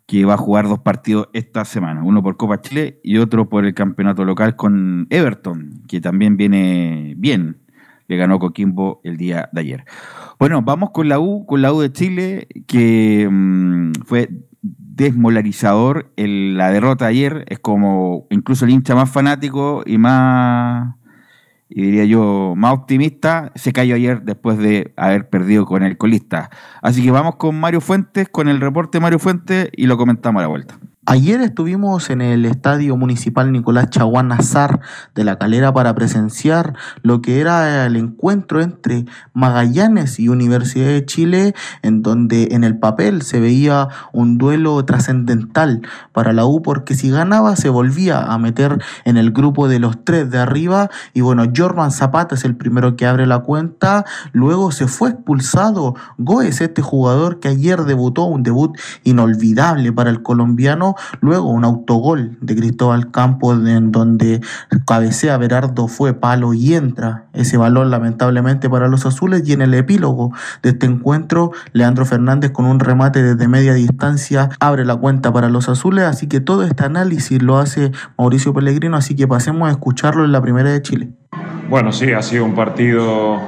que va a jugar dos partidos esta semana, uno por Copa Chile y otro por el campeonato local con Everton, que también viene bien. Le ganó Coquimbo el día de ayer. Bueno, vamos con la U, con la U de Chile, que mm, fue desmolarizador el- la derrota ayer. Es como incluso el hincha más fanático y más y diría yo, más optimista, se cayó ayer después de haber perdido con el colista. Así que vamos con Mario Fuentes, con el reporte de Mario Fuentes y lo comentamos a la vuelta. Ayer estuvimos en el Estadio Municipal Nicolás Chaguán Nazar de la Calera para presenciar lo que era el encuentro entre Magallanes y Universidad de Chile, en donde en el papel se veía un duelo trascendental para la U, porque si ganaba se volvía a meter en el grupo de los tres de arriba. Y bueno, Jorman Zapata es el primero que abre la cuenta. Luego se fue expulsado Goes, este jugador que ayer debutó, un debut inolvidable para el colombiano Luego un autogol de Cristóbal Campos en donde cabecea Berardo fue palo y entra ese balón lamentablemente para los azules y en el epílogo de este encuentro Leandro Fernández con un remate desde media distancia abre la cuenta para los azules, así que todo este análisis lo hace Mauricio Pellegrino, así que pasemos a escucharlo en la primera de Chile. Bueno, sí, ha sido un partido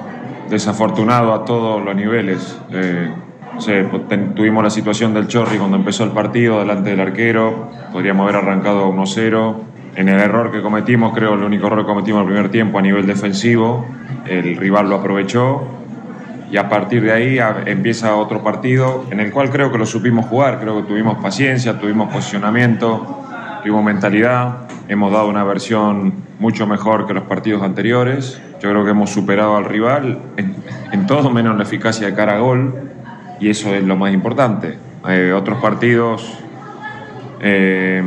desafortunado a todos los niveles. Eh, Pues, tuvimos la situación del Chorri cuando empezó el partido delante del arquero, podríamos haber arrancado 1-0. En el error que cometimos, creo el único error que cometimos el primer tiempo a nivel defensivo, el rival lo aprovechó. Y a partir de ahí empieza otro partido en el cual creo que lo supimos jugar, creo que tuvimos paciencia, tuvimos posicionamiento, tuvimos mentalidad, hemos dado una versión mucho mejor que los partidos anteriores. Yo creo que hemos superado al rival en, en todo menos la eficacia de cara a gol y eso es lo más importante. Eh, otros partidos eh,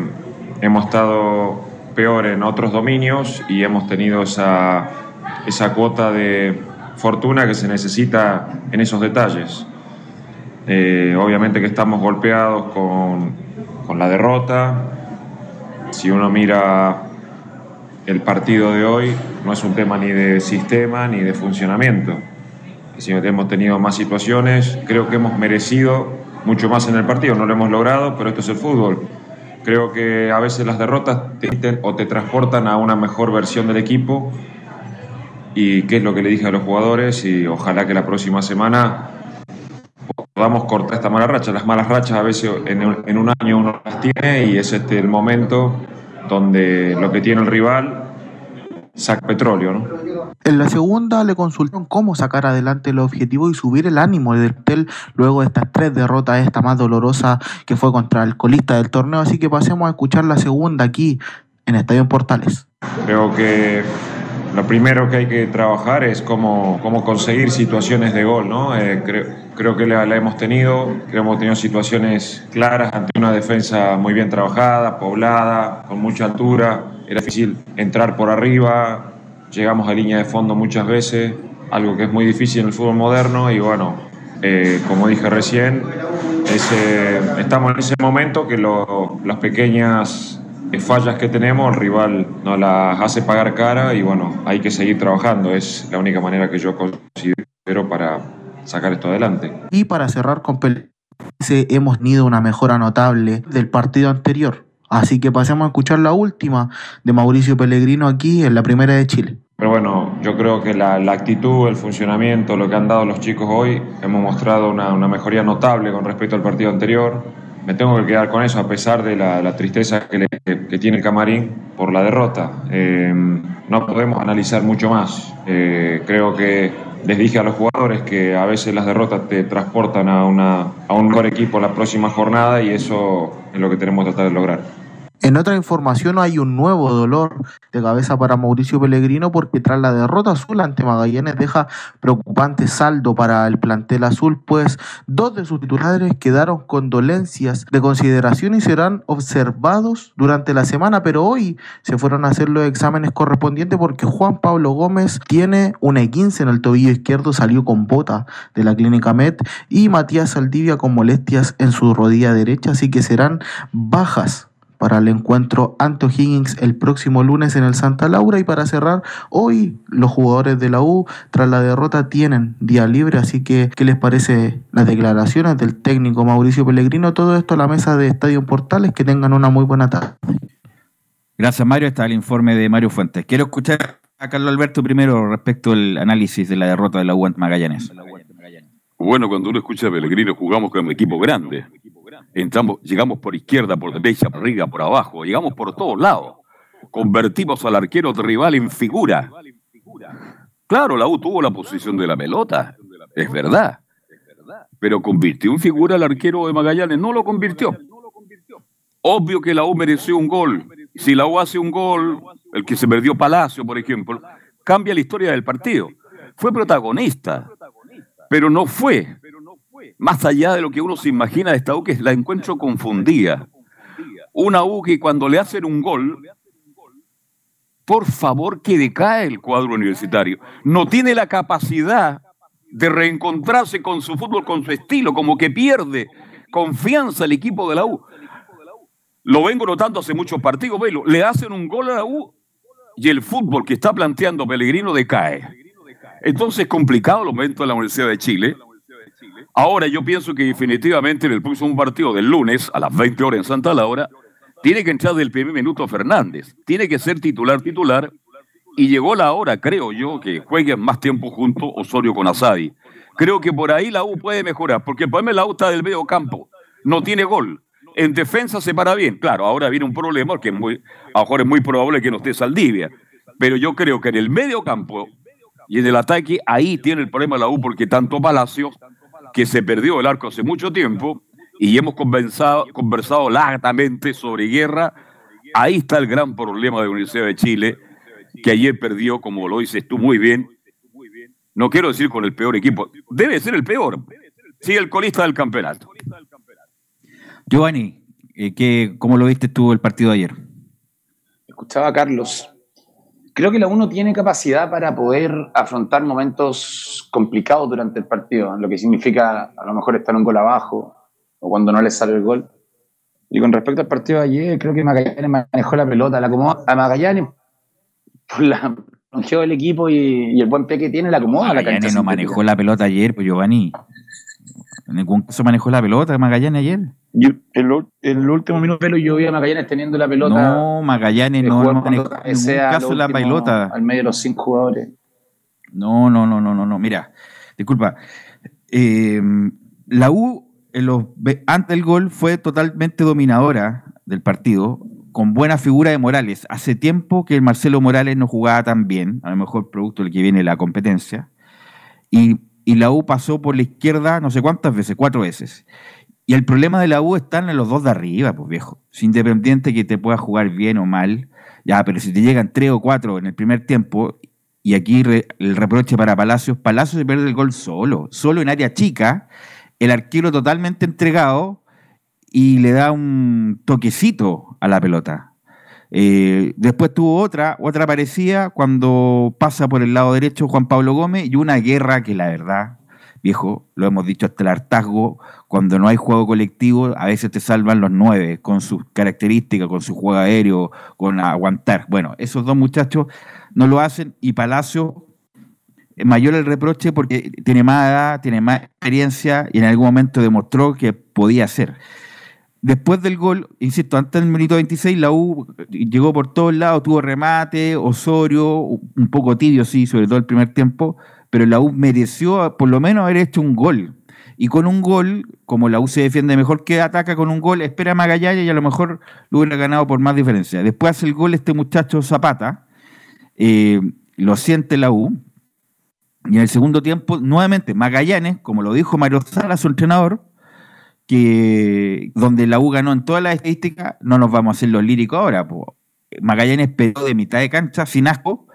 hemos estado peor en otros dominios y hemos tenido esa, esa cuota de fortuna que se necesita en esos detalles. Eh, obviamente que estamos golpeados con, con la derrota. Si uno mira el partido de hoy, no es un tema ni de sistema ni de funcionamiento si hemos tenido más situaciones, creo que hemos merecido mucho más en el partido, no lo hemos logrado, pero esto es el fútbol. Creo que a veces las derrotas te, o te transportan a una mejor versión del equipo y qué es lo que le dije a los jugadores y ojalá que la próxima semana podamos cortar esta mala racha. Las malas rachas a veces en, un año uno las tiene y es este el momento donde lo que tiene el rival saca petróleo, ¿no? En la segunda le consultaron cómo sacar adelante el objetivo y subir el ánimo del hotel luego de estas tres derrotas, esta más dolorosa que fue contra el colista del torneo. Así que pasemos a escuchar la segunda aquí en Estadio Portales. Creo que lo primero que hay que trabajar es cómo, cómo conseguir situaciones de gol, ¿no? Eh, creo, creo, que la, hemos tenido, creo que hemos tenido situaciones claras ante una defensa muy bien trabajada, poblada, con mucha altura. Era difícil entrar por arriba, llegamos a línea de fondo muchas veces, algo que es muy difícil en el fútbol moderno y bueno, eh, como dije recién, estamos en ese momento que las pequeñas fallas que tenemos, el rival nos las hace pagar cara y bueno, hay que seguir trabajando. Es la única manera que yo considero para sacar esto adelante. Y para cerrar con hemos tenido una mejora notable del partido anterior. Así que pasemos a escuchar la última de Mauricio Pellegrino aquí en la primera de Chile. Pero bueno, yo creo que la, actitud, el funcionamiento, lo que han dado los chicos hoy, hemos mostrado una, mejoría notable con respecto al partido anterior me tengo que quedar con eso, a pesar de la, tristeza que, tiene el camarín por la derrota. Eh, no podemos analizar mucho más. Eh, creo que les dije a los jugadores que a veces las derrotas te transportan a, una, a un mejor equipo la próxima jornada y eso es lo que tenemos que tratar de lograr. En otra información hay un nuevo dolor de cabeza para Mauricio Pellegrino porque tras la derrota azul ante Magallanes deja preocupante saldo para el plantel azul, pues dos de sus titulares quedaron con dolencias de consideración y serán observados durante la semana, pero hoy se fueron a hacer los exámenes correspondientes porque Juan Pablo Gómez tiene un E15 en el tobillo izquierdo, salió con bota de la clínica Met y Matías Saldivia con molestias en su rodilla derecha, así que serán bajas para el encuentro ante Higgins el próximo lunes en el Santa Laura. Y para cerrar, hoy los jugadores de la U, tras la derrota, tienen día libre. Así que, ¿qué les parece las declaraciones del técnico Mauricio Pellegrino? Todo esto a la mesa de Estadio Portales. Que tengan una muy buena tarde. Gracias, Mario. Está el informe de Mario Fuentes. Quiero escuchar a Carlos Alberto primero respecto al análisis de la derrota de la U ante Magallanes. Bueno, cuando uno escucha a Pellegrino, jugamos con un equipo grande Entramos, llegamos por izquierda, por derecha, por arriba, por abajo, llegamos por todos lados. Convertimos al arquero rival en figura. Claro, la U tuvo la posición de la pelota, es verdad. Pero convirtió en figura al arquero de Magallanes, no lo convirtió. Obvio que la U mereció un gol. Si la U hace un gol, el que se perdió Palacio, por ejemplo, cambia la historia del partido. Fue protagonista, pero no fue. Más allá de lo que uno se imagina de esta U, que la encuentro confundida. Una U que cuando le hacen un gol, por favor que decae el cuadro universitario. No tiene la capacidad de reencontrarse con su fútbol, con su estilo, como que pierde confianza el equipo de la U. Lo vengo notando hace muchos partidos, velo, le hacen un gol a la U y el fútbol que está planteando Pellegrino decae. Entonces es complicado el momento de la Universidad de Chile. Ahora yo pienso que definitivamente en el próximo partido del lunes a las 20 horas en Santa Laura, tiene que entrar del primer minuto Fernández, tiene que ser titular titular y llegó la hora, creo yo, que jueguen más tiempo junto Osorio con Asadi. Creo que por ahí la U puede mejorar, porque el problema la U está del medio campo, no tiene gol. En defensa se para bien. Claro, ahora viene un problema, porque es muy, a lo mejor es muy probable que no esté Saldivia. Pero yo creo que en el medio campo y en el ataque, ahí tiene el problema la U, porque tanto Palacio, que se perdió el arco hace mucho tiempo, y hemos conversado, conversado largamente sobre guerra, ahí está el gran problema de la Universidad de Chile, que ayer perdió, como lo dices tú muy bien, no quiero decir con el peor equipo, debe ser el peor, sí, el colista del campeonato. Giovanni, eh, ¿qué, ¿cómo lo viste tú el partido de ayer? Escuchaba a Carlos. Creo que la uno tiene capacidad para poder afrontar momentos complicados durante el partido, lo que significa a lo mejor estar un gol abajo o cuando no le sale el gol. Y con respecto al partido de ayer, creo que Magallanes manejó la pelota, la acomodó a Magallanes por la longevo del equipo y, y el buen pie que tiene, la acomoda a la cancha. Magallanes no manejó la pelota ayer, pues Giovanni. En ningún caso manejó la pelota Magallanes ayer. Yo, el, el último minuto pero yo vi a Magallanes teniendo la pelota. No, Magallanes no, no ningún caso la pelota. Al medio de los cinco jugadores. No, no, no, no, no, no. Mira, disculpa. Eh, la U, en los, antes del gol, fue totalmente dominadora del partido, con buena figura de Morales. Hace tiempo que el Marcelo Morales no jugaba tan bien, a lo mejor producto del que viene la competencia. Y, y la U pasó por la izquierda no sé cuántas veces, cuatro veces. Y el problema de la U están en los dos de arriba, pues viejo. Es independiente que te pueda jugar bien o mal. Ya, pero si te llegan tres o cuatro en el primer tiempo, y aquí el reproche para Palacios, Palacios se pierde el gol solo, solo en área chica, el arquero totalmente entregado y le da un toquecito a la pelota. Eh, después tuvo otra, otra parecida cuando pasa por el lado derecho Juan Pablo Gómez y una guerra que la verdad, viejo, lo hemos dicho hasta el hartazgo, cuando no hay juego colectivo, a veces te salvan los nueve, con sus características, con su juego aéreo, con aguantar. Bueno, esos dos muchachos no lo hacen y Palacio mayor el reproche porque tiene más edad, tiene más experiencia y en algún momento demostró que podía hacer. Después del gol, insisto, antes del minuto 26, la U llegó por todos lados, tuvo remate, Osorio, un poco tibio, sí, sobre todo el primer tiempo, pero la U mereció por lo menos haber hecho un gol. Y con un gol, como la U se defiende mejor que ataca con un gol, espera a Magallanes y a lo mejor lo hubiera ganado por más diferencia. Después hace el gol este muchacho Zapata, eh, lo siente la U, y en el segundo tiempo, nuevamente, Magallanes, como lo dijo Mario Sala, su entrenador, que donde la U ganó en todas las estadísticas, no nos vamos a hacer los líricos ahora. po. Magallanes pegó de mitad de cancha sin asco,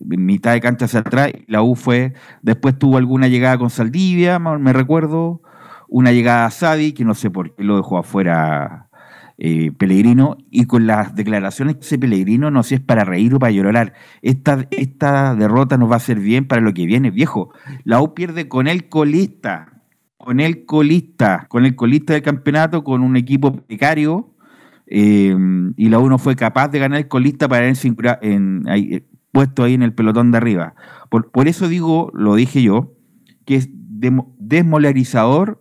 mitad de cancha hacia atrás, la U fue, después tuvo alguna llegada con Saldivia, me recuerdo, una llegada a Sadi, que no sé por qué lo dejó afuera eh, Pellegrino, y con las declaraciones que hace Pellegrino, no sé si es para reír o para llorar. Esta, esta derrota nos va a hacer bien para lo que viene, viejo. La U pierde con el colista, con el colista, con el colista del campeonato, con un equipo precario, eh, y la U no fue capaz de ganar el colista para en, ahí, eh, puesto ahí en el pelotón de arriba. Por, por eso digo, lo dije yo, que es desmolarizador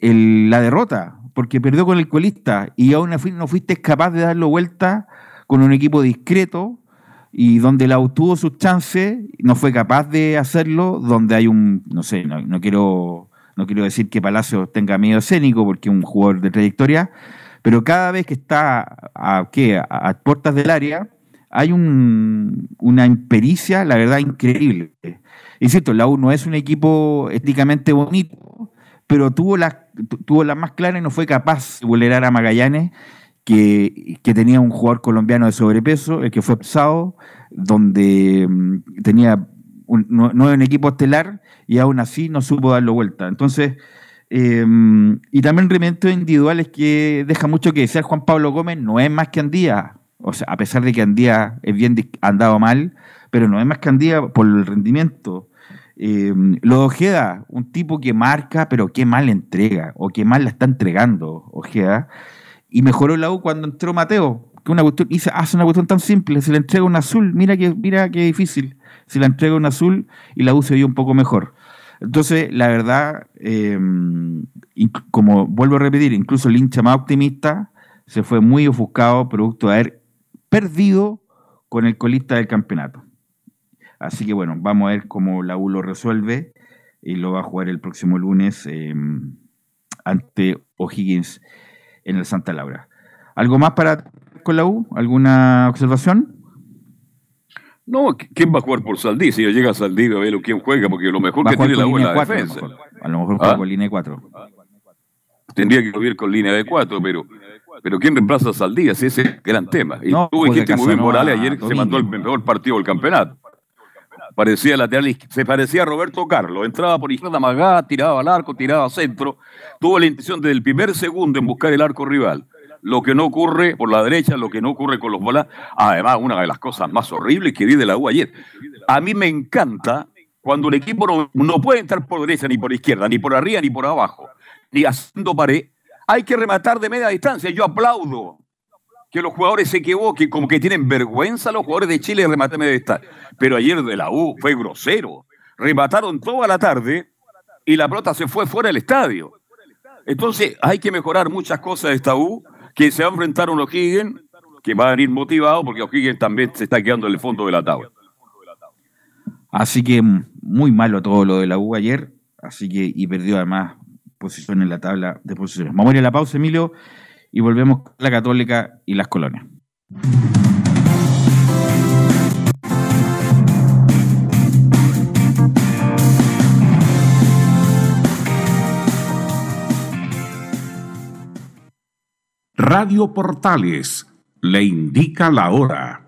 la derrota, porque perdió con el colista y aún no fuiste capaz de darlo vuelta con un equipo discreto y donde la U tuvo sus chances, no fue capaz de hacerlo, donde hay un, no sé, no, no quiero, no quiero decir que Palacios tenga miedo escénico porque es un jugador de trayectoria, pero cada vez que está a, ¿qué? a puertas del área, hay un- una impericia, la verdad, increíble. Insisto, la U no es un equipo éticamente bonito, pero tuvo tu- tuvo la más clara y no fue capaz de vulnerar a Magallanes, que, tenía un jugador colombiano de sobrepeso, el que fue pesado, donde mm, tenía un, no, era un equipo estelar y aún así no supo darlo vuelta. Entonces, eh, y también rendimientos individuales que deja mucho que desear Juan Pablo Gómez, no es más que Andía, o sea, a pesar de que Andía es bien andado mal, pero no es más que Andía por el rendimiento. Eh, lo de Ojeda, un tipo que marca, pero qué mal entrega, o qué mal la está entregando Ojeda. Y mejoró la U cuando entró Mateo, que una cuestión, hizo- hace una cuestión tan simple, se le entrega un azul, mira que, mira qué difícil, se le entrega un azul y la U se vio un poco mejor. Entonces, la verdad, eh, como vuelvo a repetir, incluso el hincha más optimista se fue muy ofuscado producto de haber perdido con el colista del campeonato. Así que bueno, vamos a ver cómo la U lo resuelve y lo va a jugar el próximo lunes eh, ante O'Higgins en el Santa Laura. ¿Algo más para con la U? ¿Alguna observación? No, ¿quién va a jugar por Saldí? Si llega Saldí, a ver quién juega, porque lo mejor que jugar tiene la U es la de cuatro, a lo defensa. mejor. A lo mejor juega ¿Ah? con línea de cuatro. Tendría que volver con línea de cuatro, pero, pero ¿quién reemplaza a Saldí? Ese es el gran tema. Y No, tú dijiste muy bien, Morales ayer se Domingo. mandó el mejor partido del campeonato. Parecía lateral, se parecía a Roberto Carlos. Entraba por izquierda Magá, tiraba al arco, tiraba a centro. Tuvo la intención desde el primer segundo en buscar el arco rival. Lo que no ocurre por la derecha, lo que no ocurre con los volantes. Además, una de las cosas más horribles que vi de la U ayer. A mí me encanta cuando el equipo no, no puede entrar por derecha, ni por izquierda, ni por arriba, ni por abajo, ni haciendo pared. Hay que rematar de media distancia. Yo aplaudo que los jugadores se equivoquen, como que tienen vergüenza los jugadores de Chile de rematar de media distancia. Pero ayer de la U fue grosero. Remataron toda la tarde y la pelota se fue fuera del estadio. Entonces hay que mejorar muchas cosas de esta U, que se va a enfrentar a un O'Higgins, que va a venir motivado, porque O'Higgins también se está quedando en el fondo de la tabla. Así que muy malo todo lo de la U ayer, así que y perdió además posición en la tabla de posiciones. Vamos a ir a la pausa, Emilio, y volvemos con la Católica y las colonias. Radio Portales le indica la hora.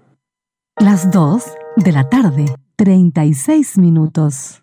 Las 2 de la tarde, 36 minutos.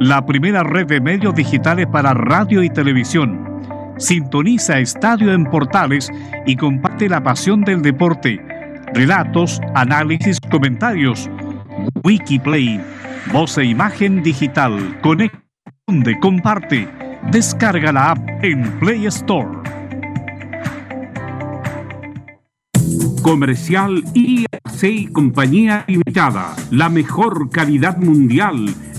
la primera red de medios digitales para radio y televisión. Sintoniza Estadio en Portales y comparte la pasión del deporte. Relatos, análisis, comentarios. Wikiplay, voz e imagen digital. Conecta, comparte. Descarga la app en Play Store. Comercial IAC y Compañía Limitada. La mejor calidad mundial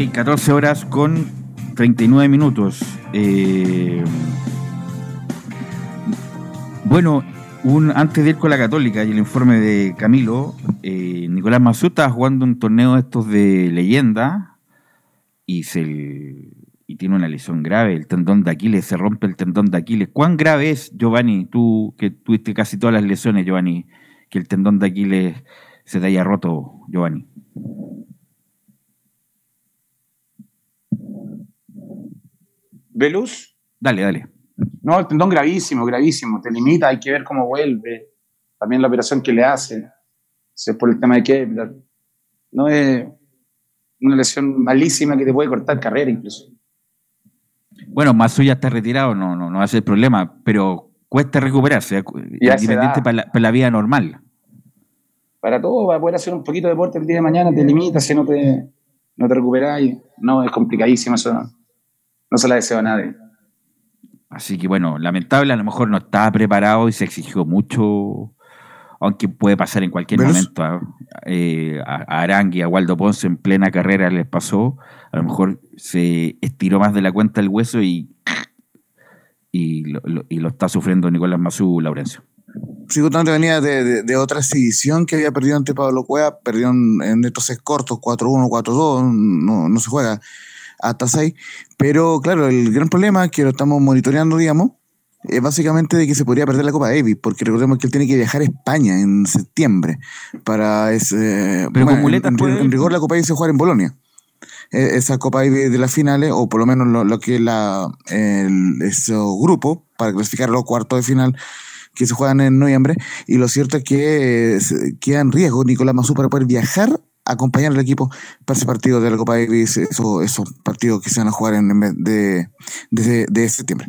Ok, 14 horas con 39 minutos. Eh, bueno, un, antes de ir con la Católica y el informe de Camilo, eh, Nicolás Mazú estaba jugando un torneo estos de leyenda y, se, y tiene una lesión grave, el tendón de Aquiles, se rompe el tendón de Aquiles. ¿Cuán grave es, Giovanni, tú que tuviste casi todas las lesiones, Giovanni, que el tendón de Aquiles se te haya roto, Giovanni? ¿Velus? Dale, dale. No, el tendón gravísimo, gravísimo. Te limita, hay que ver cómo vuelve. También la operación que le hace. Si es por el tema de Kepler. No es una lesión malísima que te puede cortar carrera incluso. Bueno, Masu ya está retirado, no, no, no a ser problema, pero cuesta recuperarse, esa independiente para la, para la vida normal. Para todo, para poder hacer un poquito de deporte el día de mañana, te limita si no te, no te recuperas. y- No, es complicadísimo eso. No, se la deseo a nadie. Así que bueno, lamentable, a lo mejor no estaba preparado y se exigió mucho, aunque puede pasar en cualquier momento. ¿ah? Eh, a, a Arangui, a Waldo Ponce en plena carrera les pasó, a lo mejor se estiró más de la cuenta el hueso y, y, lo, lo- y lo está sufriendo Nicolás Mazú Laurencio. Psicotante venía de, de, de otra exhibición que había perdido ante Pablo Cueva, perdió en, en estos seis cortos, 4-1, 4-2, no, no se juega hasta 6. Pero claro, el gran problema que lo estamos monitoreando, digamos, es básicamente de que se podría perder la Copa Davis, porque recordemos que él tiene que viajar a España en septiembre para ese. Pero con en- puede- en rigor, la Copa Davis se juega en Bolonia. Eh, Esa Copa Davis de las finales, o por lo menos lo, lo que es la, el, esos grupos, para clasificar los cuartos de final que se juegan en noviembre. Y lo cierto es que eh, queda en riesgo Nicolás Mazú para poder viajar, acompañar al equipo para ese partido de la Copa Davis, esos, esos partidos que se van a jugar en, en de, de, de septiembre.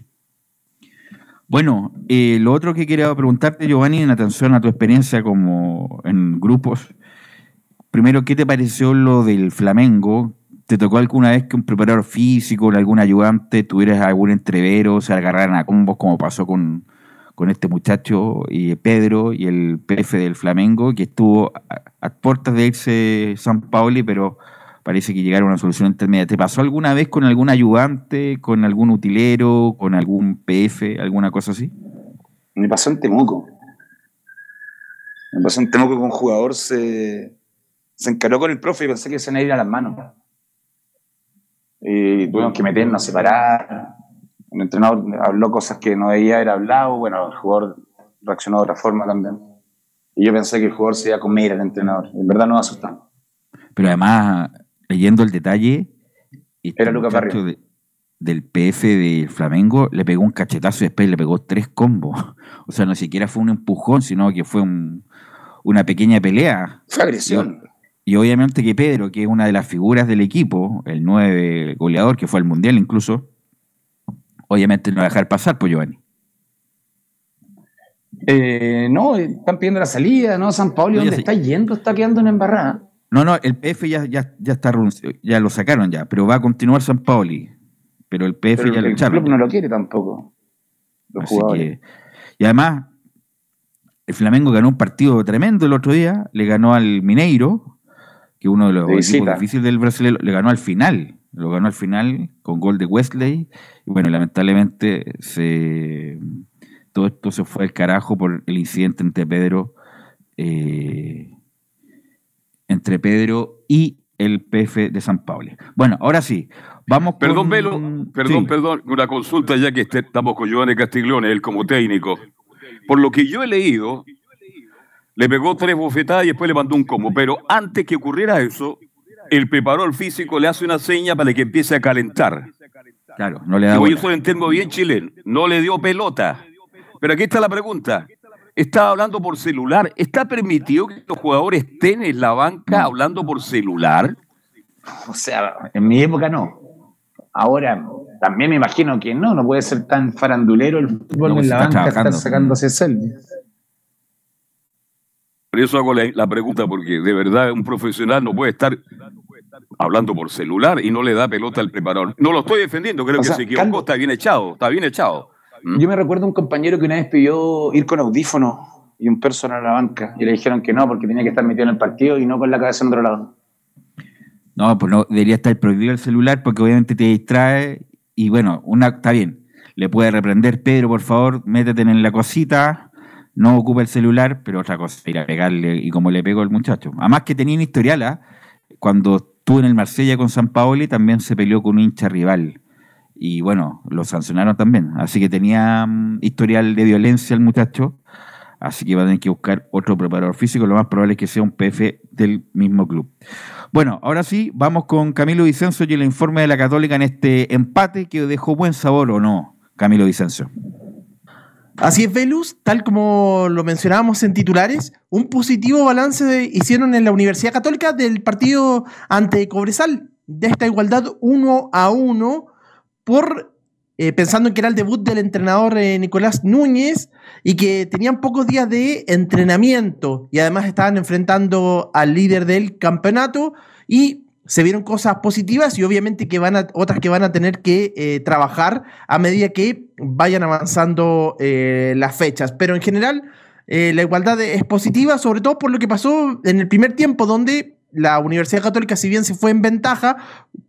Bueno, eh, lo otro que quería preguntarte, Giovanni, en atención a tu experiencia como en grupos. Primero, ¿qué te pareció lo del Flamengo? ¿Te tocó alguna vez que un preparador físico algún ayudante tuvieras algún entrevero, se agarraran a combos como pasó con, con este muchacho y Pedro y el PF del Flamengo, que estuvo a, puertas de irse San Paoli, pero parece que llegaron a una solución intermedia. ¿Te pasó alguna vez con algún ayudante, con algún utilero, con algún PF, alguna cosa así? Me pasó en Temuco. Me pasó en Temuco que un jugador se, se encaró con el profe y pensé que se iban a ir a las manos. Y tuvimos que meternos a separar. El entrenador habló cosas que no debía haber hablado. Bueno, el jugador reaccionó de otra forma también. Y yo pensé que el jugador se iba a comer al entrenador. En verdad nos asustamos. Pero además, leyendo el detalle, este Era Barrio. de- del PF de Flamengo le pegó un cachetazo y después le pegó tres combos. O sea, no siquiera fue un empujón, sino que fue un- una pequeña pelea. Fue agresión. Y, y obviamente que Pedro, que es una de las figuras del equipo, el nueve goleador que fue al Mundial incluso, obviamente no va a dejar pasar, pues Giovanni. Eh, no, están pidiendo la salida, ¿no? San Pablo, No, ¿dónde está yendo? Está quedando en embarrada. No, no, el PF ya, ya, ya está ya lo sacaron ya, pero va a continuar San Paoli. Pero el PF Pero ya lo el echaron. club no lo quiere tampoco. Los Así jugadores. que- y además, el Flamengo ganó un partido tremendo el otro día, le ganó al Mineiro, que uno de los De equipos difíciles del brasileño, le ganó al final, lo ganó al final con gol de Wesley, y bueno, lamentablemente se, todo esto se fue al carajo por el incidente entre Pedro, eh, entre Pedro y el PF de San Pablo. Bueno, ahora sí, vamos Perdón, con... Velo, perdón, Sí. perdón, una consulta ya que este- estamos con Giovanni Castiglione, él como técnico. Por lo que yo he leído, le pegó tres bofetadas y después le mandó un combo. Pero antes que ocurriera eso, el preparador físico le hace una seña para que empiece a calentar. Claro, no le da Y voy bola. a usar en termo bien chileno. No le dio pelota. Pero aquí está la pregunta. Estaba hablando por celular. ¿Está permitido que los jugadores estén en la banca hablando por celular? O sea, en mi época no. Ahora también me imagino que no, no puede ser tan farandulero el fútbol No, en la banca estar sacándose selfies. Por eso hago la, la pregunta, porque de verdad un profesional no puede estar hablando por celular y no le da pelota al preparador. No lo estoy defendiendo, creo O que sea, se equivocó, está bien echado, está bien echado. Yo me recuerdo un compañero que una vez pidió ir con audífonos y un personal a la banca y le dijeron que no porque tenía que estar metido en el partido y no con la cabeza en otro lado. No, pues no, debería estar prohibido el celular porque obviamente te distrae y bueno, una está bien. Le puede reprender, Pedro, por favor, métete en la cosita, no ocupa el celular, pero otra cosa, ir a pegarle y como le pegó el muchacho. Además que tenía un historial, ¿ah? cuando estuvo en el Marsella con San Paoli también se peleó con un hincha rival. Y bueno, lo sancionaron también. Así que tenía mm, historial de violencia el muchacho. Así que va a tener que buscar otro preparador físico. Lo más probable es que sea un PF del mismo club. Bueno, ahora sí, vamos con Camilo Vicencio y el informe de la Católica en este empate que dejó buen sabor o no, Camilo Vicencio. Así es, Velus, tal como lo mencionábamos en titulares, un positivo balance hicieron en la Universidad Católica del partido ante Cobresal, de esta igualdad uno a uno, por eh, pensando en que era el debut del entrenador eh, Nicolás Núñez y que tenían pocos días de entrenamiento y además estaban enfrentando al líder del campeonato y se vieron cosas positivas y obviamente que van a, otras que van a tener que eh, trabajar a medida que vayan avanzando eh, las fechas. Pero en general, eh, la igualdad es positiva, sobre todo por lo que pasó en el primer tiempo, donde la Universidad Católica, si bien se fue en ventaja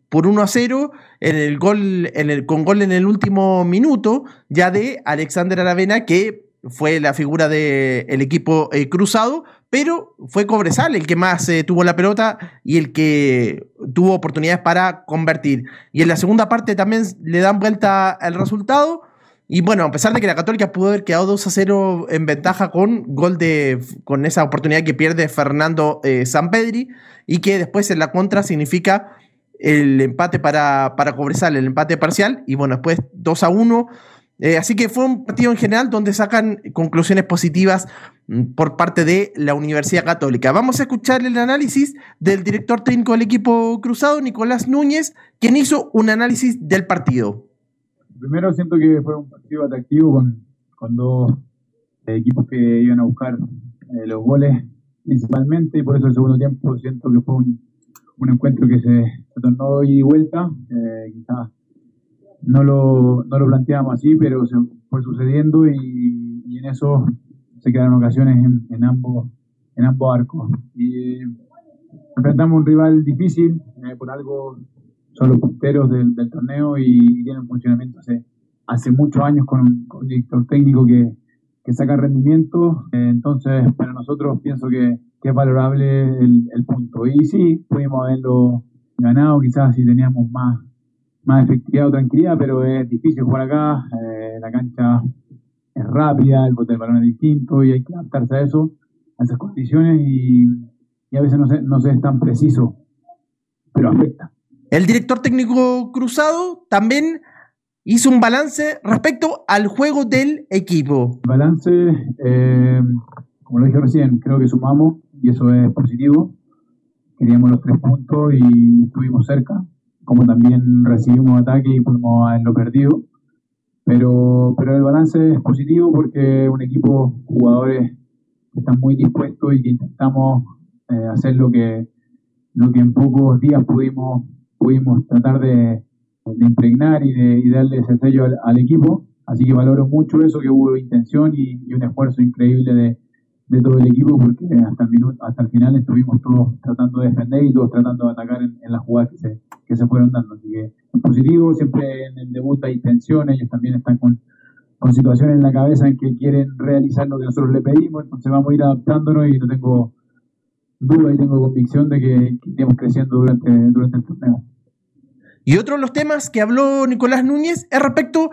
por 1 a 0, en el gol, en el, con gol en el último minuto, ya de Alexander Aravena, que fue la figura del equipo cruzado, pero fue Cobresal el que más eh, tuvo la pelota y el que tuvo oportunidades para convertir. Y en la segunda parte también le dan vuelta al resultado. Y bueno, a pesar de que la Católica pudo haber quedado 2 a 0 en ventaja con gol de con esa oportunidad que pierde Fernando eh, Sampedri y que después en la contra significa el empate para, para Cobresal, el empate parcial. Y bueno, después 2 a 1 eh, así que fue un partido en general donde sacan conclusiones positivas mm, por parte de la Universidad Católica. Vamos a escuchar el análisis del director técnico del equipo cruzado, Nicolás Núñez, quien hizo un análisis del partido. Primero siento que fue un partido atractivo con, dos equipos que iban a buscar eh, los goles principalmente y por eso el segundo tiempo siento que fue un, un encuentro que se, se tornó y vuelta, eh, quizás no lo, no lo planteamos así, pero se fue sucediendo y, y en eso se quedaron ocasiones en, en, ambos, en ambos arcos. Y enfrentamos un rival difícil, eh, por algo son los punteros del, del torneo y, y, tienen funcionamiento hace, hace muchos años con un, con director técnico que, que saca rendimiento. Eh, entonces, para nosotros pienso que, que es valorable el, el, punto. Y sí, pudimos haberlo ganado, quizás si teníamos más más efectividad o tranquilidad, pero es difícil jugar acá, eh, la cancha es rápida, el bote del balón es distinto y hay que adaptarse a eso, a esas condiciones y, y a veces no se, no se es tan preciso, pero afecta. El director técnico cruzado también hizo un balance respecto al juego del equipo. Balance, eh, como lo dije recién, creo que sumamos y eso es positivo. Queríamos los tres puntos y estuvimos cerca como también recibimos ataque y pudimos haberlo perdido. Pero, pero el balance es positivo porque un equipo, jugadores que están muy dispuestos y que intentamos eh, hacer lo que, lo que en pocos días pudimos, pudimos tratar de, de impregnar y de y darle ese sello al, al, equipo. Así que valoro mucho eso, que hubo intención y, y un esfuerzo increíble de, de todo el equipo porque hasta el, minuto, hasta el final estuvimos todos tratando de defender y todos tratando de atacar en, en las jugadas que se, que se fueron dando. Así que en positivo, siempre en el debut hay tensiones, ellos también están con, con situaciones en la cabeza en que quieren realizar lo que nosotros le pedimos, entonces vamos a ir adaptándonos y no tengo duda y tengo convicción de que iremos creciendo durante, durante el torneo. Y otro de los temas que habló Nicolás Núñez es respecto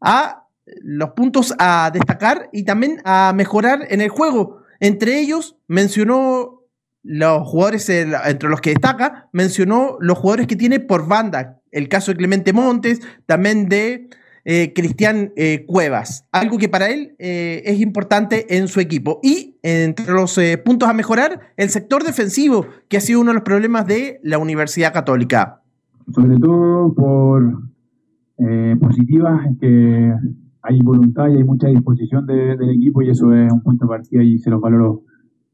a los puntos a destacar y también a mejorar en el juego. Entre ellos mencionó los jugadores entre los que destaca, mencionó los jugadores que tiene por banda. El caso de Clemente Montes, también de eh, Cristian eh, Cuevas. Algo que para él eh, es importante en su equipo. Y entre los eh, puntos a mejorar, el sector defensivo, que ha sido uno de los problemas de la Universidad Católica. Sobre todo por eh, positivas que hay voluntad y hay mucha disposición de, del equipo y eso es un punto de partida y se los valoro,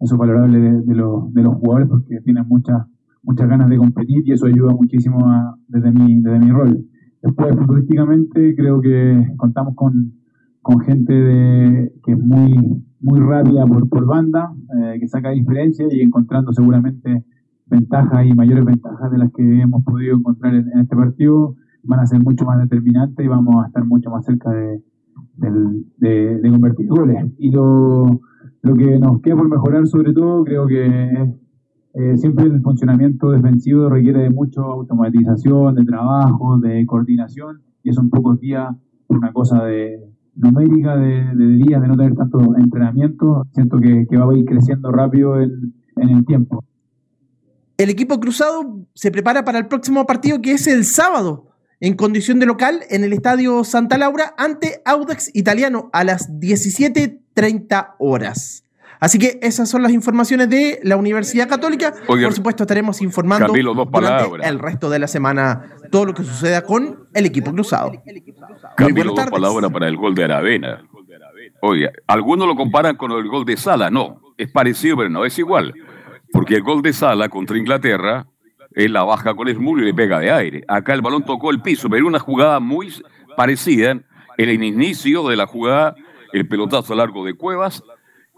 eso es valorable de, de, de los jugadores porque tienen muchas muchas ganas de competir y eso ayuda muchísimo a, desde, mi, desde mi rol. Después, futbolísticamente, creo que contamos con, con gente que es muy, muy rápida por, por banda, eh, que saca diferencia y encontrando seguramente ventajas y mayores ventajas de las que hemos podido encontrar en, este partido, van a ser mucho más determinantes y vamos a estar mucho más cerca de, de, de convertir goles. Y lo, lo que nos queda por mejorar sobre todo, creo que eh, siempre el funcionamiento defensivo requiere de mucha automatización, de trabajo, de coordinación, y eso en pocos días, una cosa de numérica, de, días, de no tener tanto entrenamiento, siento que, va a ir creciendo rápido en el tiempo. El equipo cruzado se prepara para el próximo partido que es el sábado, en condición de local, en el Estadio Santa Laura, ante Audax Italiano a las 17.30 horas. Así que esas son las informaciones de la Universidad Católica. Oye, Por supuesto, estaremos informando Camilo, dos durante palabras. el resto de la semana todo lo que suceda con el equipo cruzado. Camilo, dos tardes. palabras para el gol de Aravena. Oye, algunos lo comparan con el gol de Sala. No, es parecido, pero no es igual. Porque el gol de Sala contra Inglaterra, él la baja con el muro y le pega de aire. Acá el balón tocó el piso, pero una jugada muy parecida. En el inicio de la jugada, el pelotazo largo de Cuevas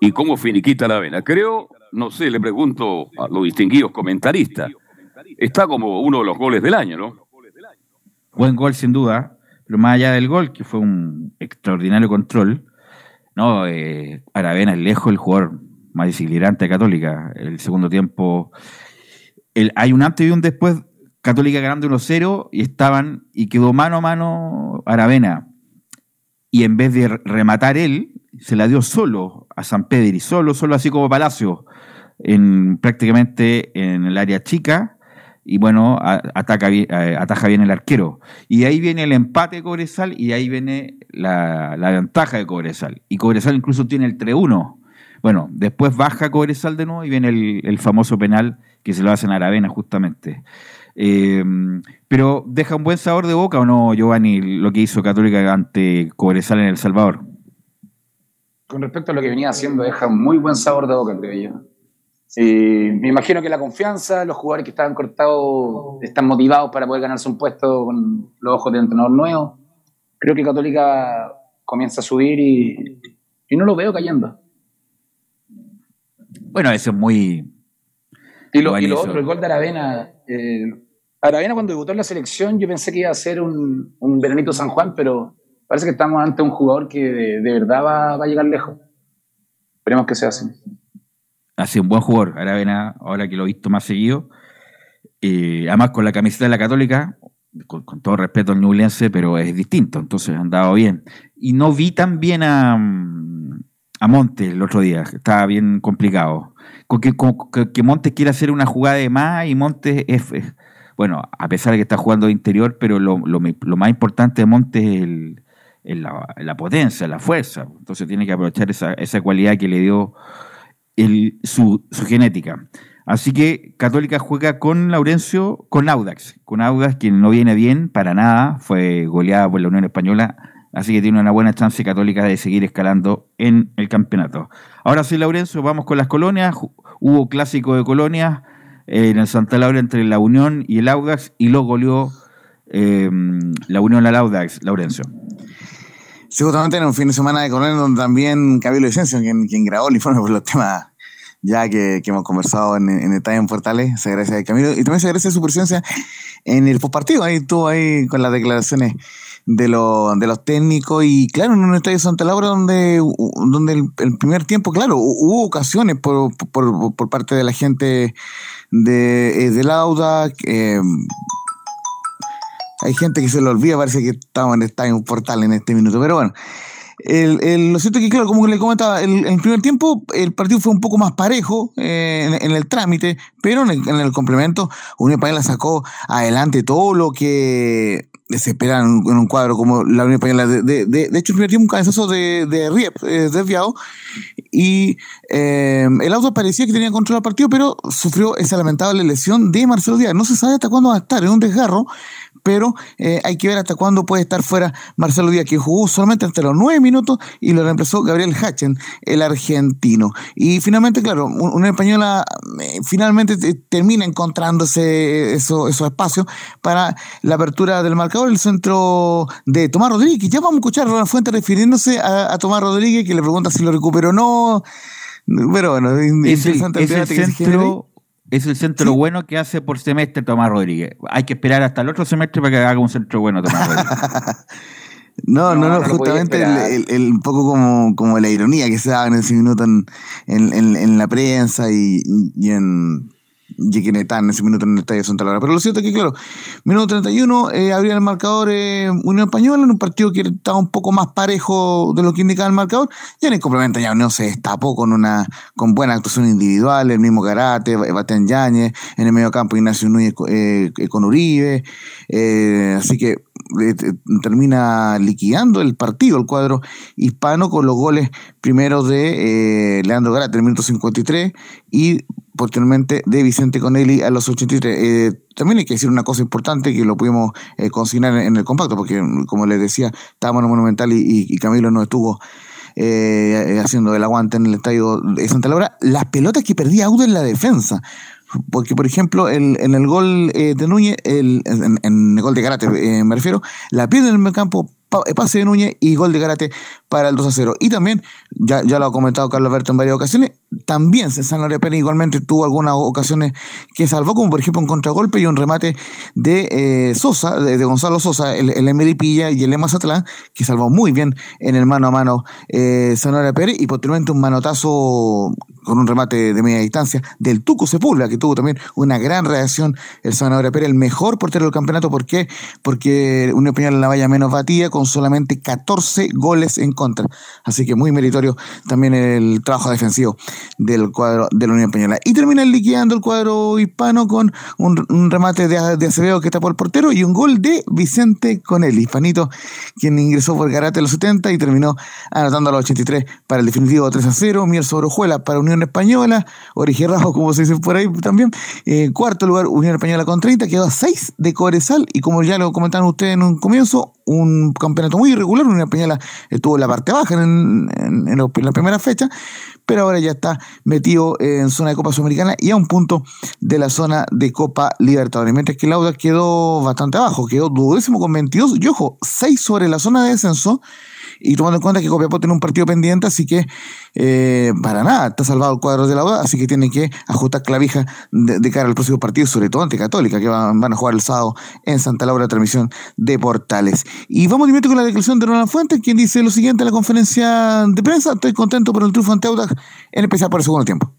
y cómo finiquita la vena. Creo, no sé, le pregunto a los distinguidos comentaristas, está como uno de los goles del año, ¿no? Buen gol, sin duda. Pero más allá del gol, que fue un extraordinario control, no, eh, Aravena es lejos el jugador más desequilibrante de Católica. El segundo tiempo, hay un antes y un después, Católica ganando 1-0 y estaban, y quedó mano a mano Aravena. Y en vez de re- rematar él, se la dio solo a San Pedro y solo, solo así como Palacio, en, prácticamente en el área chica, y bueno, ataca eh, ataja bien el arquero. Y ahí viene el empate de Cobresal y ahí viene la, ventaja de Cobresal. Y Cobresal incluso tiene el 3-1. Bueno, después baja Cobresal de nuevo y viene el famoso penal que se lo hacen a Aravena justamente. Eh, pero deja un buen sabor de boca o no, Giovanni, lo que hizo Católica ante Cobresal en El Salvador. Con respecto a lo que venía haciendo, deja un muy buen sabor de boca, creo yo. Y me imagino que la confianza, los jugadores que estaban cortados están motivados para poder ganarse un puesto con los ojos del entrenador nuevo. Creo que Católica comienza a subir y, y no lo veo cayendo. Bueno, eso es muy. Y lo, y lo otro, el gol de Aravena. eh, Aravena cuando debutó en la selección yo pensé que iba a ser un, un Veranito San Juan, pero parece que estamos ante un jugador que de, de verdad va, va a llegar lejos. Esperemos que sea así. hace un buen jugador, Aravena, ahora que lo he visto más seguido. Eh, además, con la camiseta de la Católica, con, con todo respeto al Ñublense, pero es distinto, entonces han dado bien. Y no vi tan bien a, a Montes el otro día, estaba bien complicado. Que, que, que Montes quiere hacer una jugada de más y Montes es, bueno, a pesar de que está jugando de interior, pero lo, más importante de Montes es el- la, potencia, la fuerza. Entonces tiene que aprovechar esa, esa cualidad que le dio su, su genética. Así que Católica juega con Laurencio, con Audax, con Audax, quien no viene bien para nada, fue goleada por la Unión Española, así que tiene una buena chance Católica de seguir escalando en el campeonato. Ahora sí, Laurencio, vamos con las colonias. Hubo clásico de colonias eh, en el Santa Laura entre la Unión y el Audax y lo goleó eh, la Unión al Audax, Laurencio. Sí, justamente en un fin de semana de Coronel donde también Camilo Vicencio, quien, quien grabó el informe por los temas ya que, hemos conversado en, en detalle en Portales, se agradece a Camilo y también se agradece su presencia en el postpartido, ahí estuvo ahí con las declaraciones de, lo- de los técnicos y claro, en un estadio de Santa Laura donde, donde el, primer tiempo, claro, hu- hubo ocasiones por, por, por parte de la gente de, eh, del Auda, eh, hay gente que se lo olvida, parece que estamos en estadio portal en este minuto, pero bueno. Lo cierto es que, claro, como le comentaba, el, en el primer tiempo el partido fue un poco más parejo eh, en, en el trámite, pero en el, en el complemento Unión Española sacó adelante todo lo que se espera en, un- cuadro como la Unión Española. De, de, de- de hecho, el primer tiempo un cabezazo de, de Riep eh, desviado y eh, el auto parecía que tenía control del partido, pero sufrió esa lamentable lesión de Marcelo Díaz. No se sabe hasta cuándo va a estar en un desgarro, pero eh, hay que ver hasta cuándo puede estar fuera Marcelo Díaz, que jugó solamente hasta los nueve minutos y lo reemplazó Gabriel Hachen, el argentino. Y finalmente, claro, un- una española eh, finalmente te- termina encontrándose eso- esos espacios para la apertura del marcador, el centro de Tomás Rodríguez. Ya vamos a escuchar a Ronald Fuente refiriéndose a, a Tomás Rodríguez, que le pregunta si lo recuperó o no. Pero bueno, es Es el, interesante es el centro, es el centro bueno que hace por semestre Tomás Rodríguez. Hay que esperar hasta el otro semestre para que haga un centro bueno Tomás Rodríguez. No, no, No, justamente el, esperar. el- el- un poco como, como la ironía que se daba en ese minuto en, en, en- en la prensa y, y en y que en ese minuto en el Estadio Santa Laura. Pero lo cierto es que, claro, minuto 31, eh, abría el marcador eh, Unión Española en un partido que estaba un poco más parejo de lo que indicaba el marcador. Y en el complemento ya Unión se destapó con una con buena actuación individual, el mismo Karate, Bastián Yáñez, en el medio campo Ignacio Núñez eh, con Uribe. eh, así que eh, te- termina liquidando el partido, el cuadro hispano, con los goles primero de eh, Leandro Garate en el minuto 53 y posteriormente de Vicente Conelli a los 83. Eh, también hay que decir una cosa importante que lo pudimos eh, consignar en el compacto, porque como les decía, estábamos en Monumental y, Camilo no estuvo eh, haciendo el aguante en el estadio de Santa Laura. Las pelotas que perdía Auda en la defensa. Porque, por ejemplo, el- en el gol eh, de Núñez, el- en, el gol de Garate, eh, me refiero, la pierde en el campo, pa- pase de Núñez y gol de Garate para el 2 a 0. Y también, ya, ya lo ha comentado Carlos Alberto en varias ocasiones, también Lorenzo Pérez igualmente tuvo algunas ocasiones que salvó, como por ejemplo un contragolpe y un remate de eh, Sosa, de, Gonzalo Sosa, el, el Emery Pilla y el Lema Mazatlán, que salvó muy bien en el mano a mano eh, Sanora Pérez, y posteriormente un manotazo con un remate de media distancia del Tuco Sepúlveda, que tuvo también una gran reacción el Sanadora Pérez, el mejor portero del campeonato. ¿Por qué? Porque una opinión en la valla menos batida con solamente 14 goles en contra. Así que muy meritorio también el trabajo defensivo del cuadro de la Unión Española. Y termina liquidando el cuadro hispano con un, remate de, Acevedo que tapó el portero y un gol de Vicente Conelli, hispanito, quien ingresó por Garate a los 70 y terminó anotando a los 83 para el definitivo 3 a 0. Mier Sobrojuela para Unión Española, Origen Rajo, como se dice por ahí también. Eh, cuarto lugar, Unión Española con 30, quedó a 6 de Cobresal y como ya lo comentaron ustedes en un comienzo, un campeonato muy irregular. Unión Española estuvo en la parte baja en la primera fecha, pero ahora ya está metido en zona de Copa Sudamericana y a un punto de la zona de Copa Libertadores. Mientras que el Auda quedó bastante abajo, quedó duodécimo con 22 y ojo, 6 sobre la zona de descenso. Y tomando en cuenta que Copiapó tiene un partido pendiente, así que eh, para nada está salvado el cuadro de la UDA, así que tiene que ajustar clavija de, cara al próximo partido, sobre todo ante Católica, que van, van a jugar el sábado en Santa Laura, transmisión de Portales. Y vamos inmediato con la declaración de Ronald Fuentes, quien dice lo siguiente en la conferencia de prensa: Estoy contento por el triunfo ante Audax, en especial por el segundo tiempo.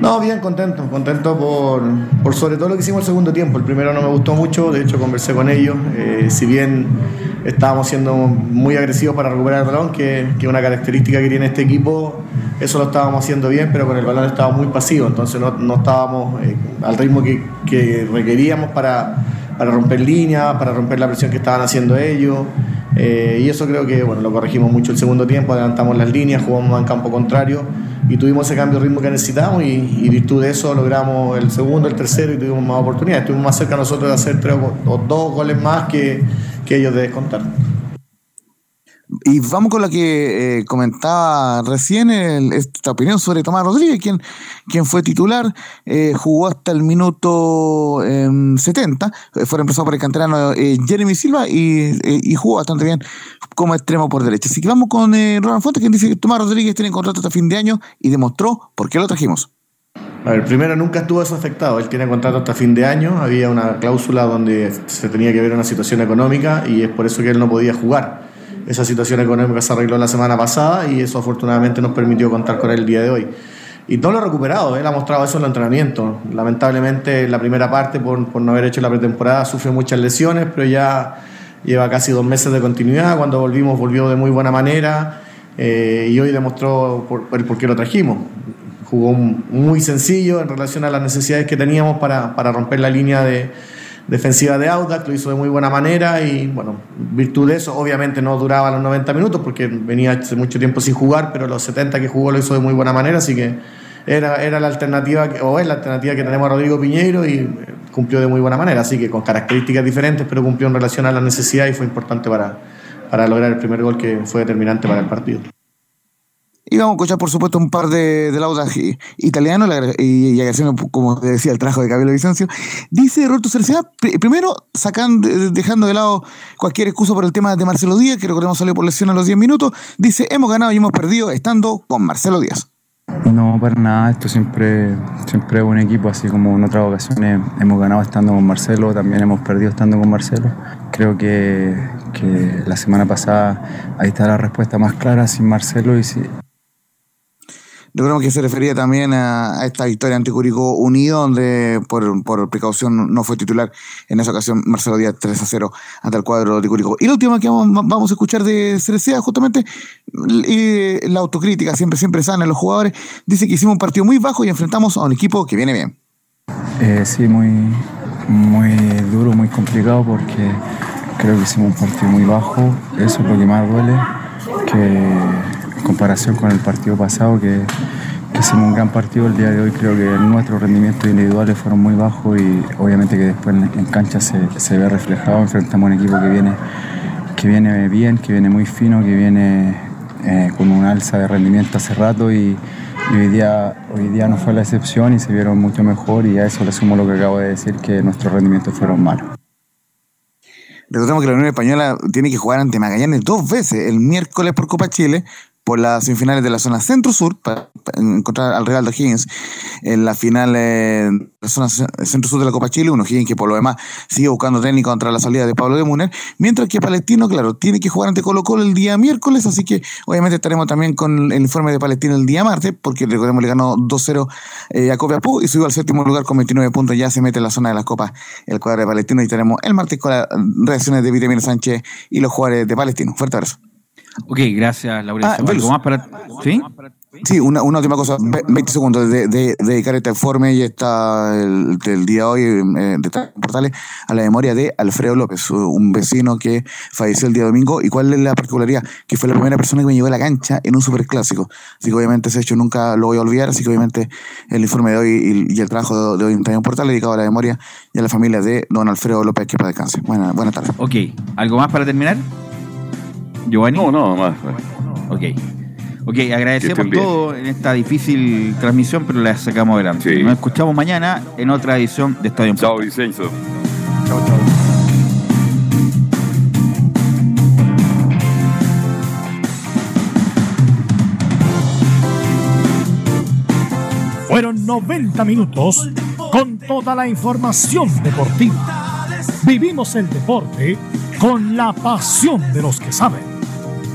No, bien contento, contento por, por sobre todo lo que hicimos el segundo tiempo. El primero no me gustó mucho, de hecho conversé con ellos. Eh, si bien estábamos siendo muy agresivos para recuperar el balón, que es una característica que tiene este equipo, eso lo estábamos haciendo bien, pero con el balón estábamos muy pasivos, entonces no, no estábamos eh, al ritmo que, que requeríamos para, para romper líneas, para romper la presión que estaban haciendo ellos. Eh, y eso creo que bueno, lo corregimos mucho el segundo tiempo, adelantamos las líneas, jugamos en campo contrario y tuvimos ese cambio de ritmo que necesitábamos y, virtud de eso logramos el segundo, el tercero y tuvimos más oportunidades. Estuvimos más cerca nosotros de hacer tres o, o dos goles más que, que ellos de descontar. Y vamos con lo que eh, comentaba recién, esta opinión sobre Tomás Rodríguez, quien, quien fue titular, eh, jugó hasta el minuto em, 70, eh, fue reemplazado por el canterano eh, Jeremy Silva y, jugó bastante bien como extremo por derecha. Así que vamos con Ronald Fuentes, quien dice que Tomás Rodríguez tiene contrato hasta fin de año y demostró por qué lo trajimos. A ver, primero nunca estuvo eso afectado. Él tiene contrato hasta fin de año. Había una cláusula donde se tenía que ver una situación económica y es por eso que él no podía jugar. Esa situación económica se arregló la semana pasada y eso afortunadamente nos permitió contar con él el día de hoy. Y no lo ha recuperado, él ha mostrado eso en el entrenamiento. Lamentablemente en la primera parte, por, por no haber hecho la pretemporada, sufrió muchas lesiones, pero ya lleva casi dos meses de continuidad. Cuando volvimos, volvió de muy buena manera eh, y hoy demostró por, el por qué lo trajimos jugó muy sencillo en relación a las necesidades que teníamos para, para romper la línea de, defensiva de Audax, lo hizo de muy buena manera y bueno, virtud de eso, obviamente no duraba los 90 minutos porque venía hace mucho tiempo sin jugar, pero los 70 que jugó lo hizo de muy buena manera, así que era, era la alternativa, o es la alternativa que tenemos a Rodrigo Piñeiro y eh, cumplió de muy buena manera, así que con características diferentes, pero cumplió en relación a la necesidad y fue importante para, para lograr el primer gol que fue determinante para el partido. Y vamos a escuchar, por supuesto, un par de, de laudas italianos y, y agradeciendo, como decía, el trabajo de Camilo Vicencio. Dice Roberto Cercea, pr- primero, sacando, dejando de lado cualquier excusa por el tema de Marcelo Díaz, que recordemos salió por lesión a los 10 minutos. Dice, hemos ganado y hemos perdido estando con Marcelo Díaz. No, para nada, esto siempre, siempre es un equipo, así como en otras ocasiones hemos ganado estando con Marcelo, también hemos perdido estando con Marcelo. Creo que, que la semana pasada ahí está la respuesta más clara sin Marcelo y si, Recordemos que se refería también a, esta victoria ante Curicó Unido, donde por, por precaución no fue titular en esa ocasión Marcelo Díaz 3 a 0 ante el cuadro de Curicó. Y la última que vamos, vamos a escuchar de Cerecea, justamente, la autocrítica siempre, siempre sana en los jugadores, dice que hicimos un partido muy bajo y enfrentamos a un equipo que viene bien. Eh, sí, muy, muy duro, muy complicado porque creo que hicimos un partido muy bajo. Eso es lo que más duele, que comparación con el partido pasado, que, que hicimos un gran partido el día de hoy, creo que nuestros rendimientos individuales fueron muy bajos y obviamente que después en, cancha se, se ve reflejado. Enfrentamos a un equipo que viene, que viene bien, que viene muy fino, que viene eh, con un alza de rendimiento hace rato y, y hoy día, hoy día no fue la excepción y se vieron mucho mejor y a eso le sumo lo que acabo de decir, que nuestros rendimientos fueron malos. Recordemos que la Unión Española tiene que jugar ante Magallanes dos veces, el miércoles por Copa Chile, por las semifinales de la zona centro-sur, para, encontrar al Real de Higgins en la final eh, de la zona ce- centro-sur de la Copa Chile, uno Higgins que por lo demás sigue buscando técnico contra la salida de Pablo de Muner, mientras que Palestino, claro, tiene que jugar ante Colo Colo el día miércoles, así que obviamente estaremos también con el informe de Palestino el día martes, porque recordemos le ganó 2-0 eh, a Copiapó y subió al séptimo lugar con 29 puntos, ya se mete en la zona de las copas el cuadro de Palestino y tenemos el martes con las reacciones de Vitamina Sánchez y los jugadores de Palestino. Fuerte abrazo. Ok, gracias, Laurencio. Ah. ¿Algo más para...? ¿Sí? Sí, una, una última cosa, ve- 20 segundos de, de- de dedicar este informe y está el, del día de hoy eh, de portales a la memoria de Alfredo López, un vecino que falleció el día domingo. ¿Y cuál es la particularidad? Que fue la primera persona que me llevó a la cancha en un superclásico. Así que obviamente ese hecho nunca lo voy a olvidar. Así que obviamente el informe de hoy y, y el trabajo de, hoy en Portal dedicado a la memoria y a la familia de don Alfredo López, que para descanse. Buena, buenas tardes. Ok, ¿algo más para terminar? Giovanni. No, no, más. Ok. Ok, agradecemos todo en esta difícil transmisión, pero la sacamos adelante. Sí. Nos escuchamos mañana en otra edición de Estadio Chao, Vicenzo. Fueron 90 minutos con toda la información deportiva. Vivimos el deporte con la pasión de los que saben.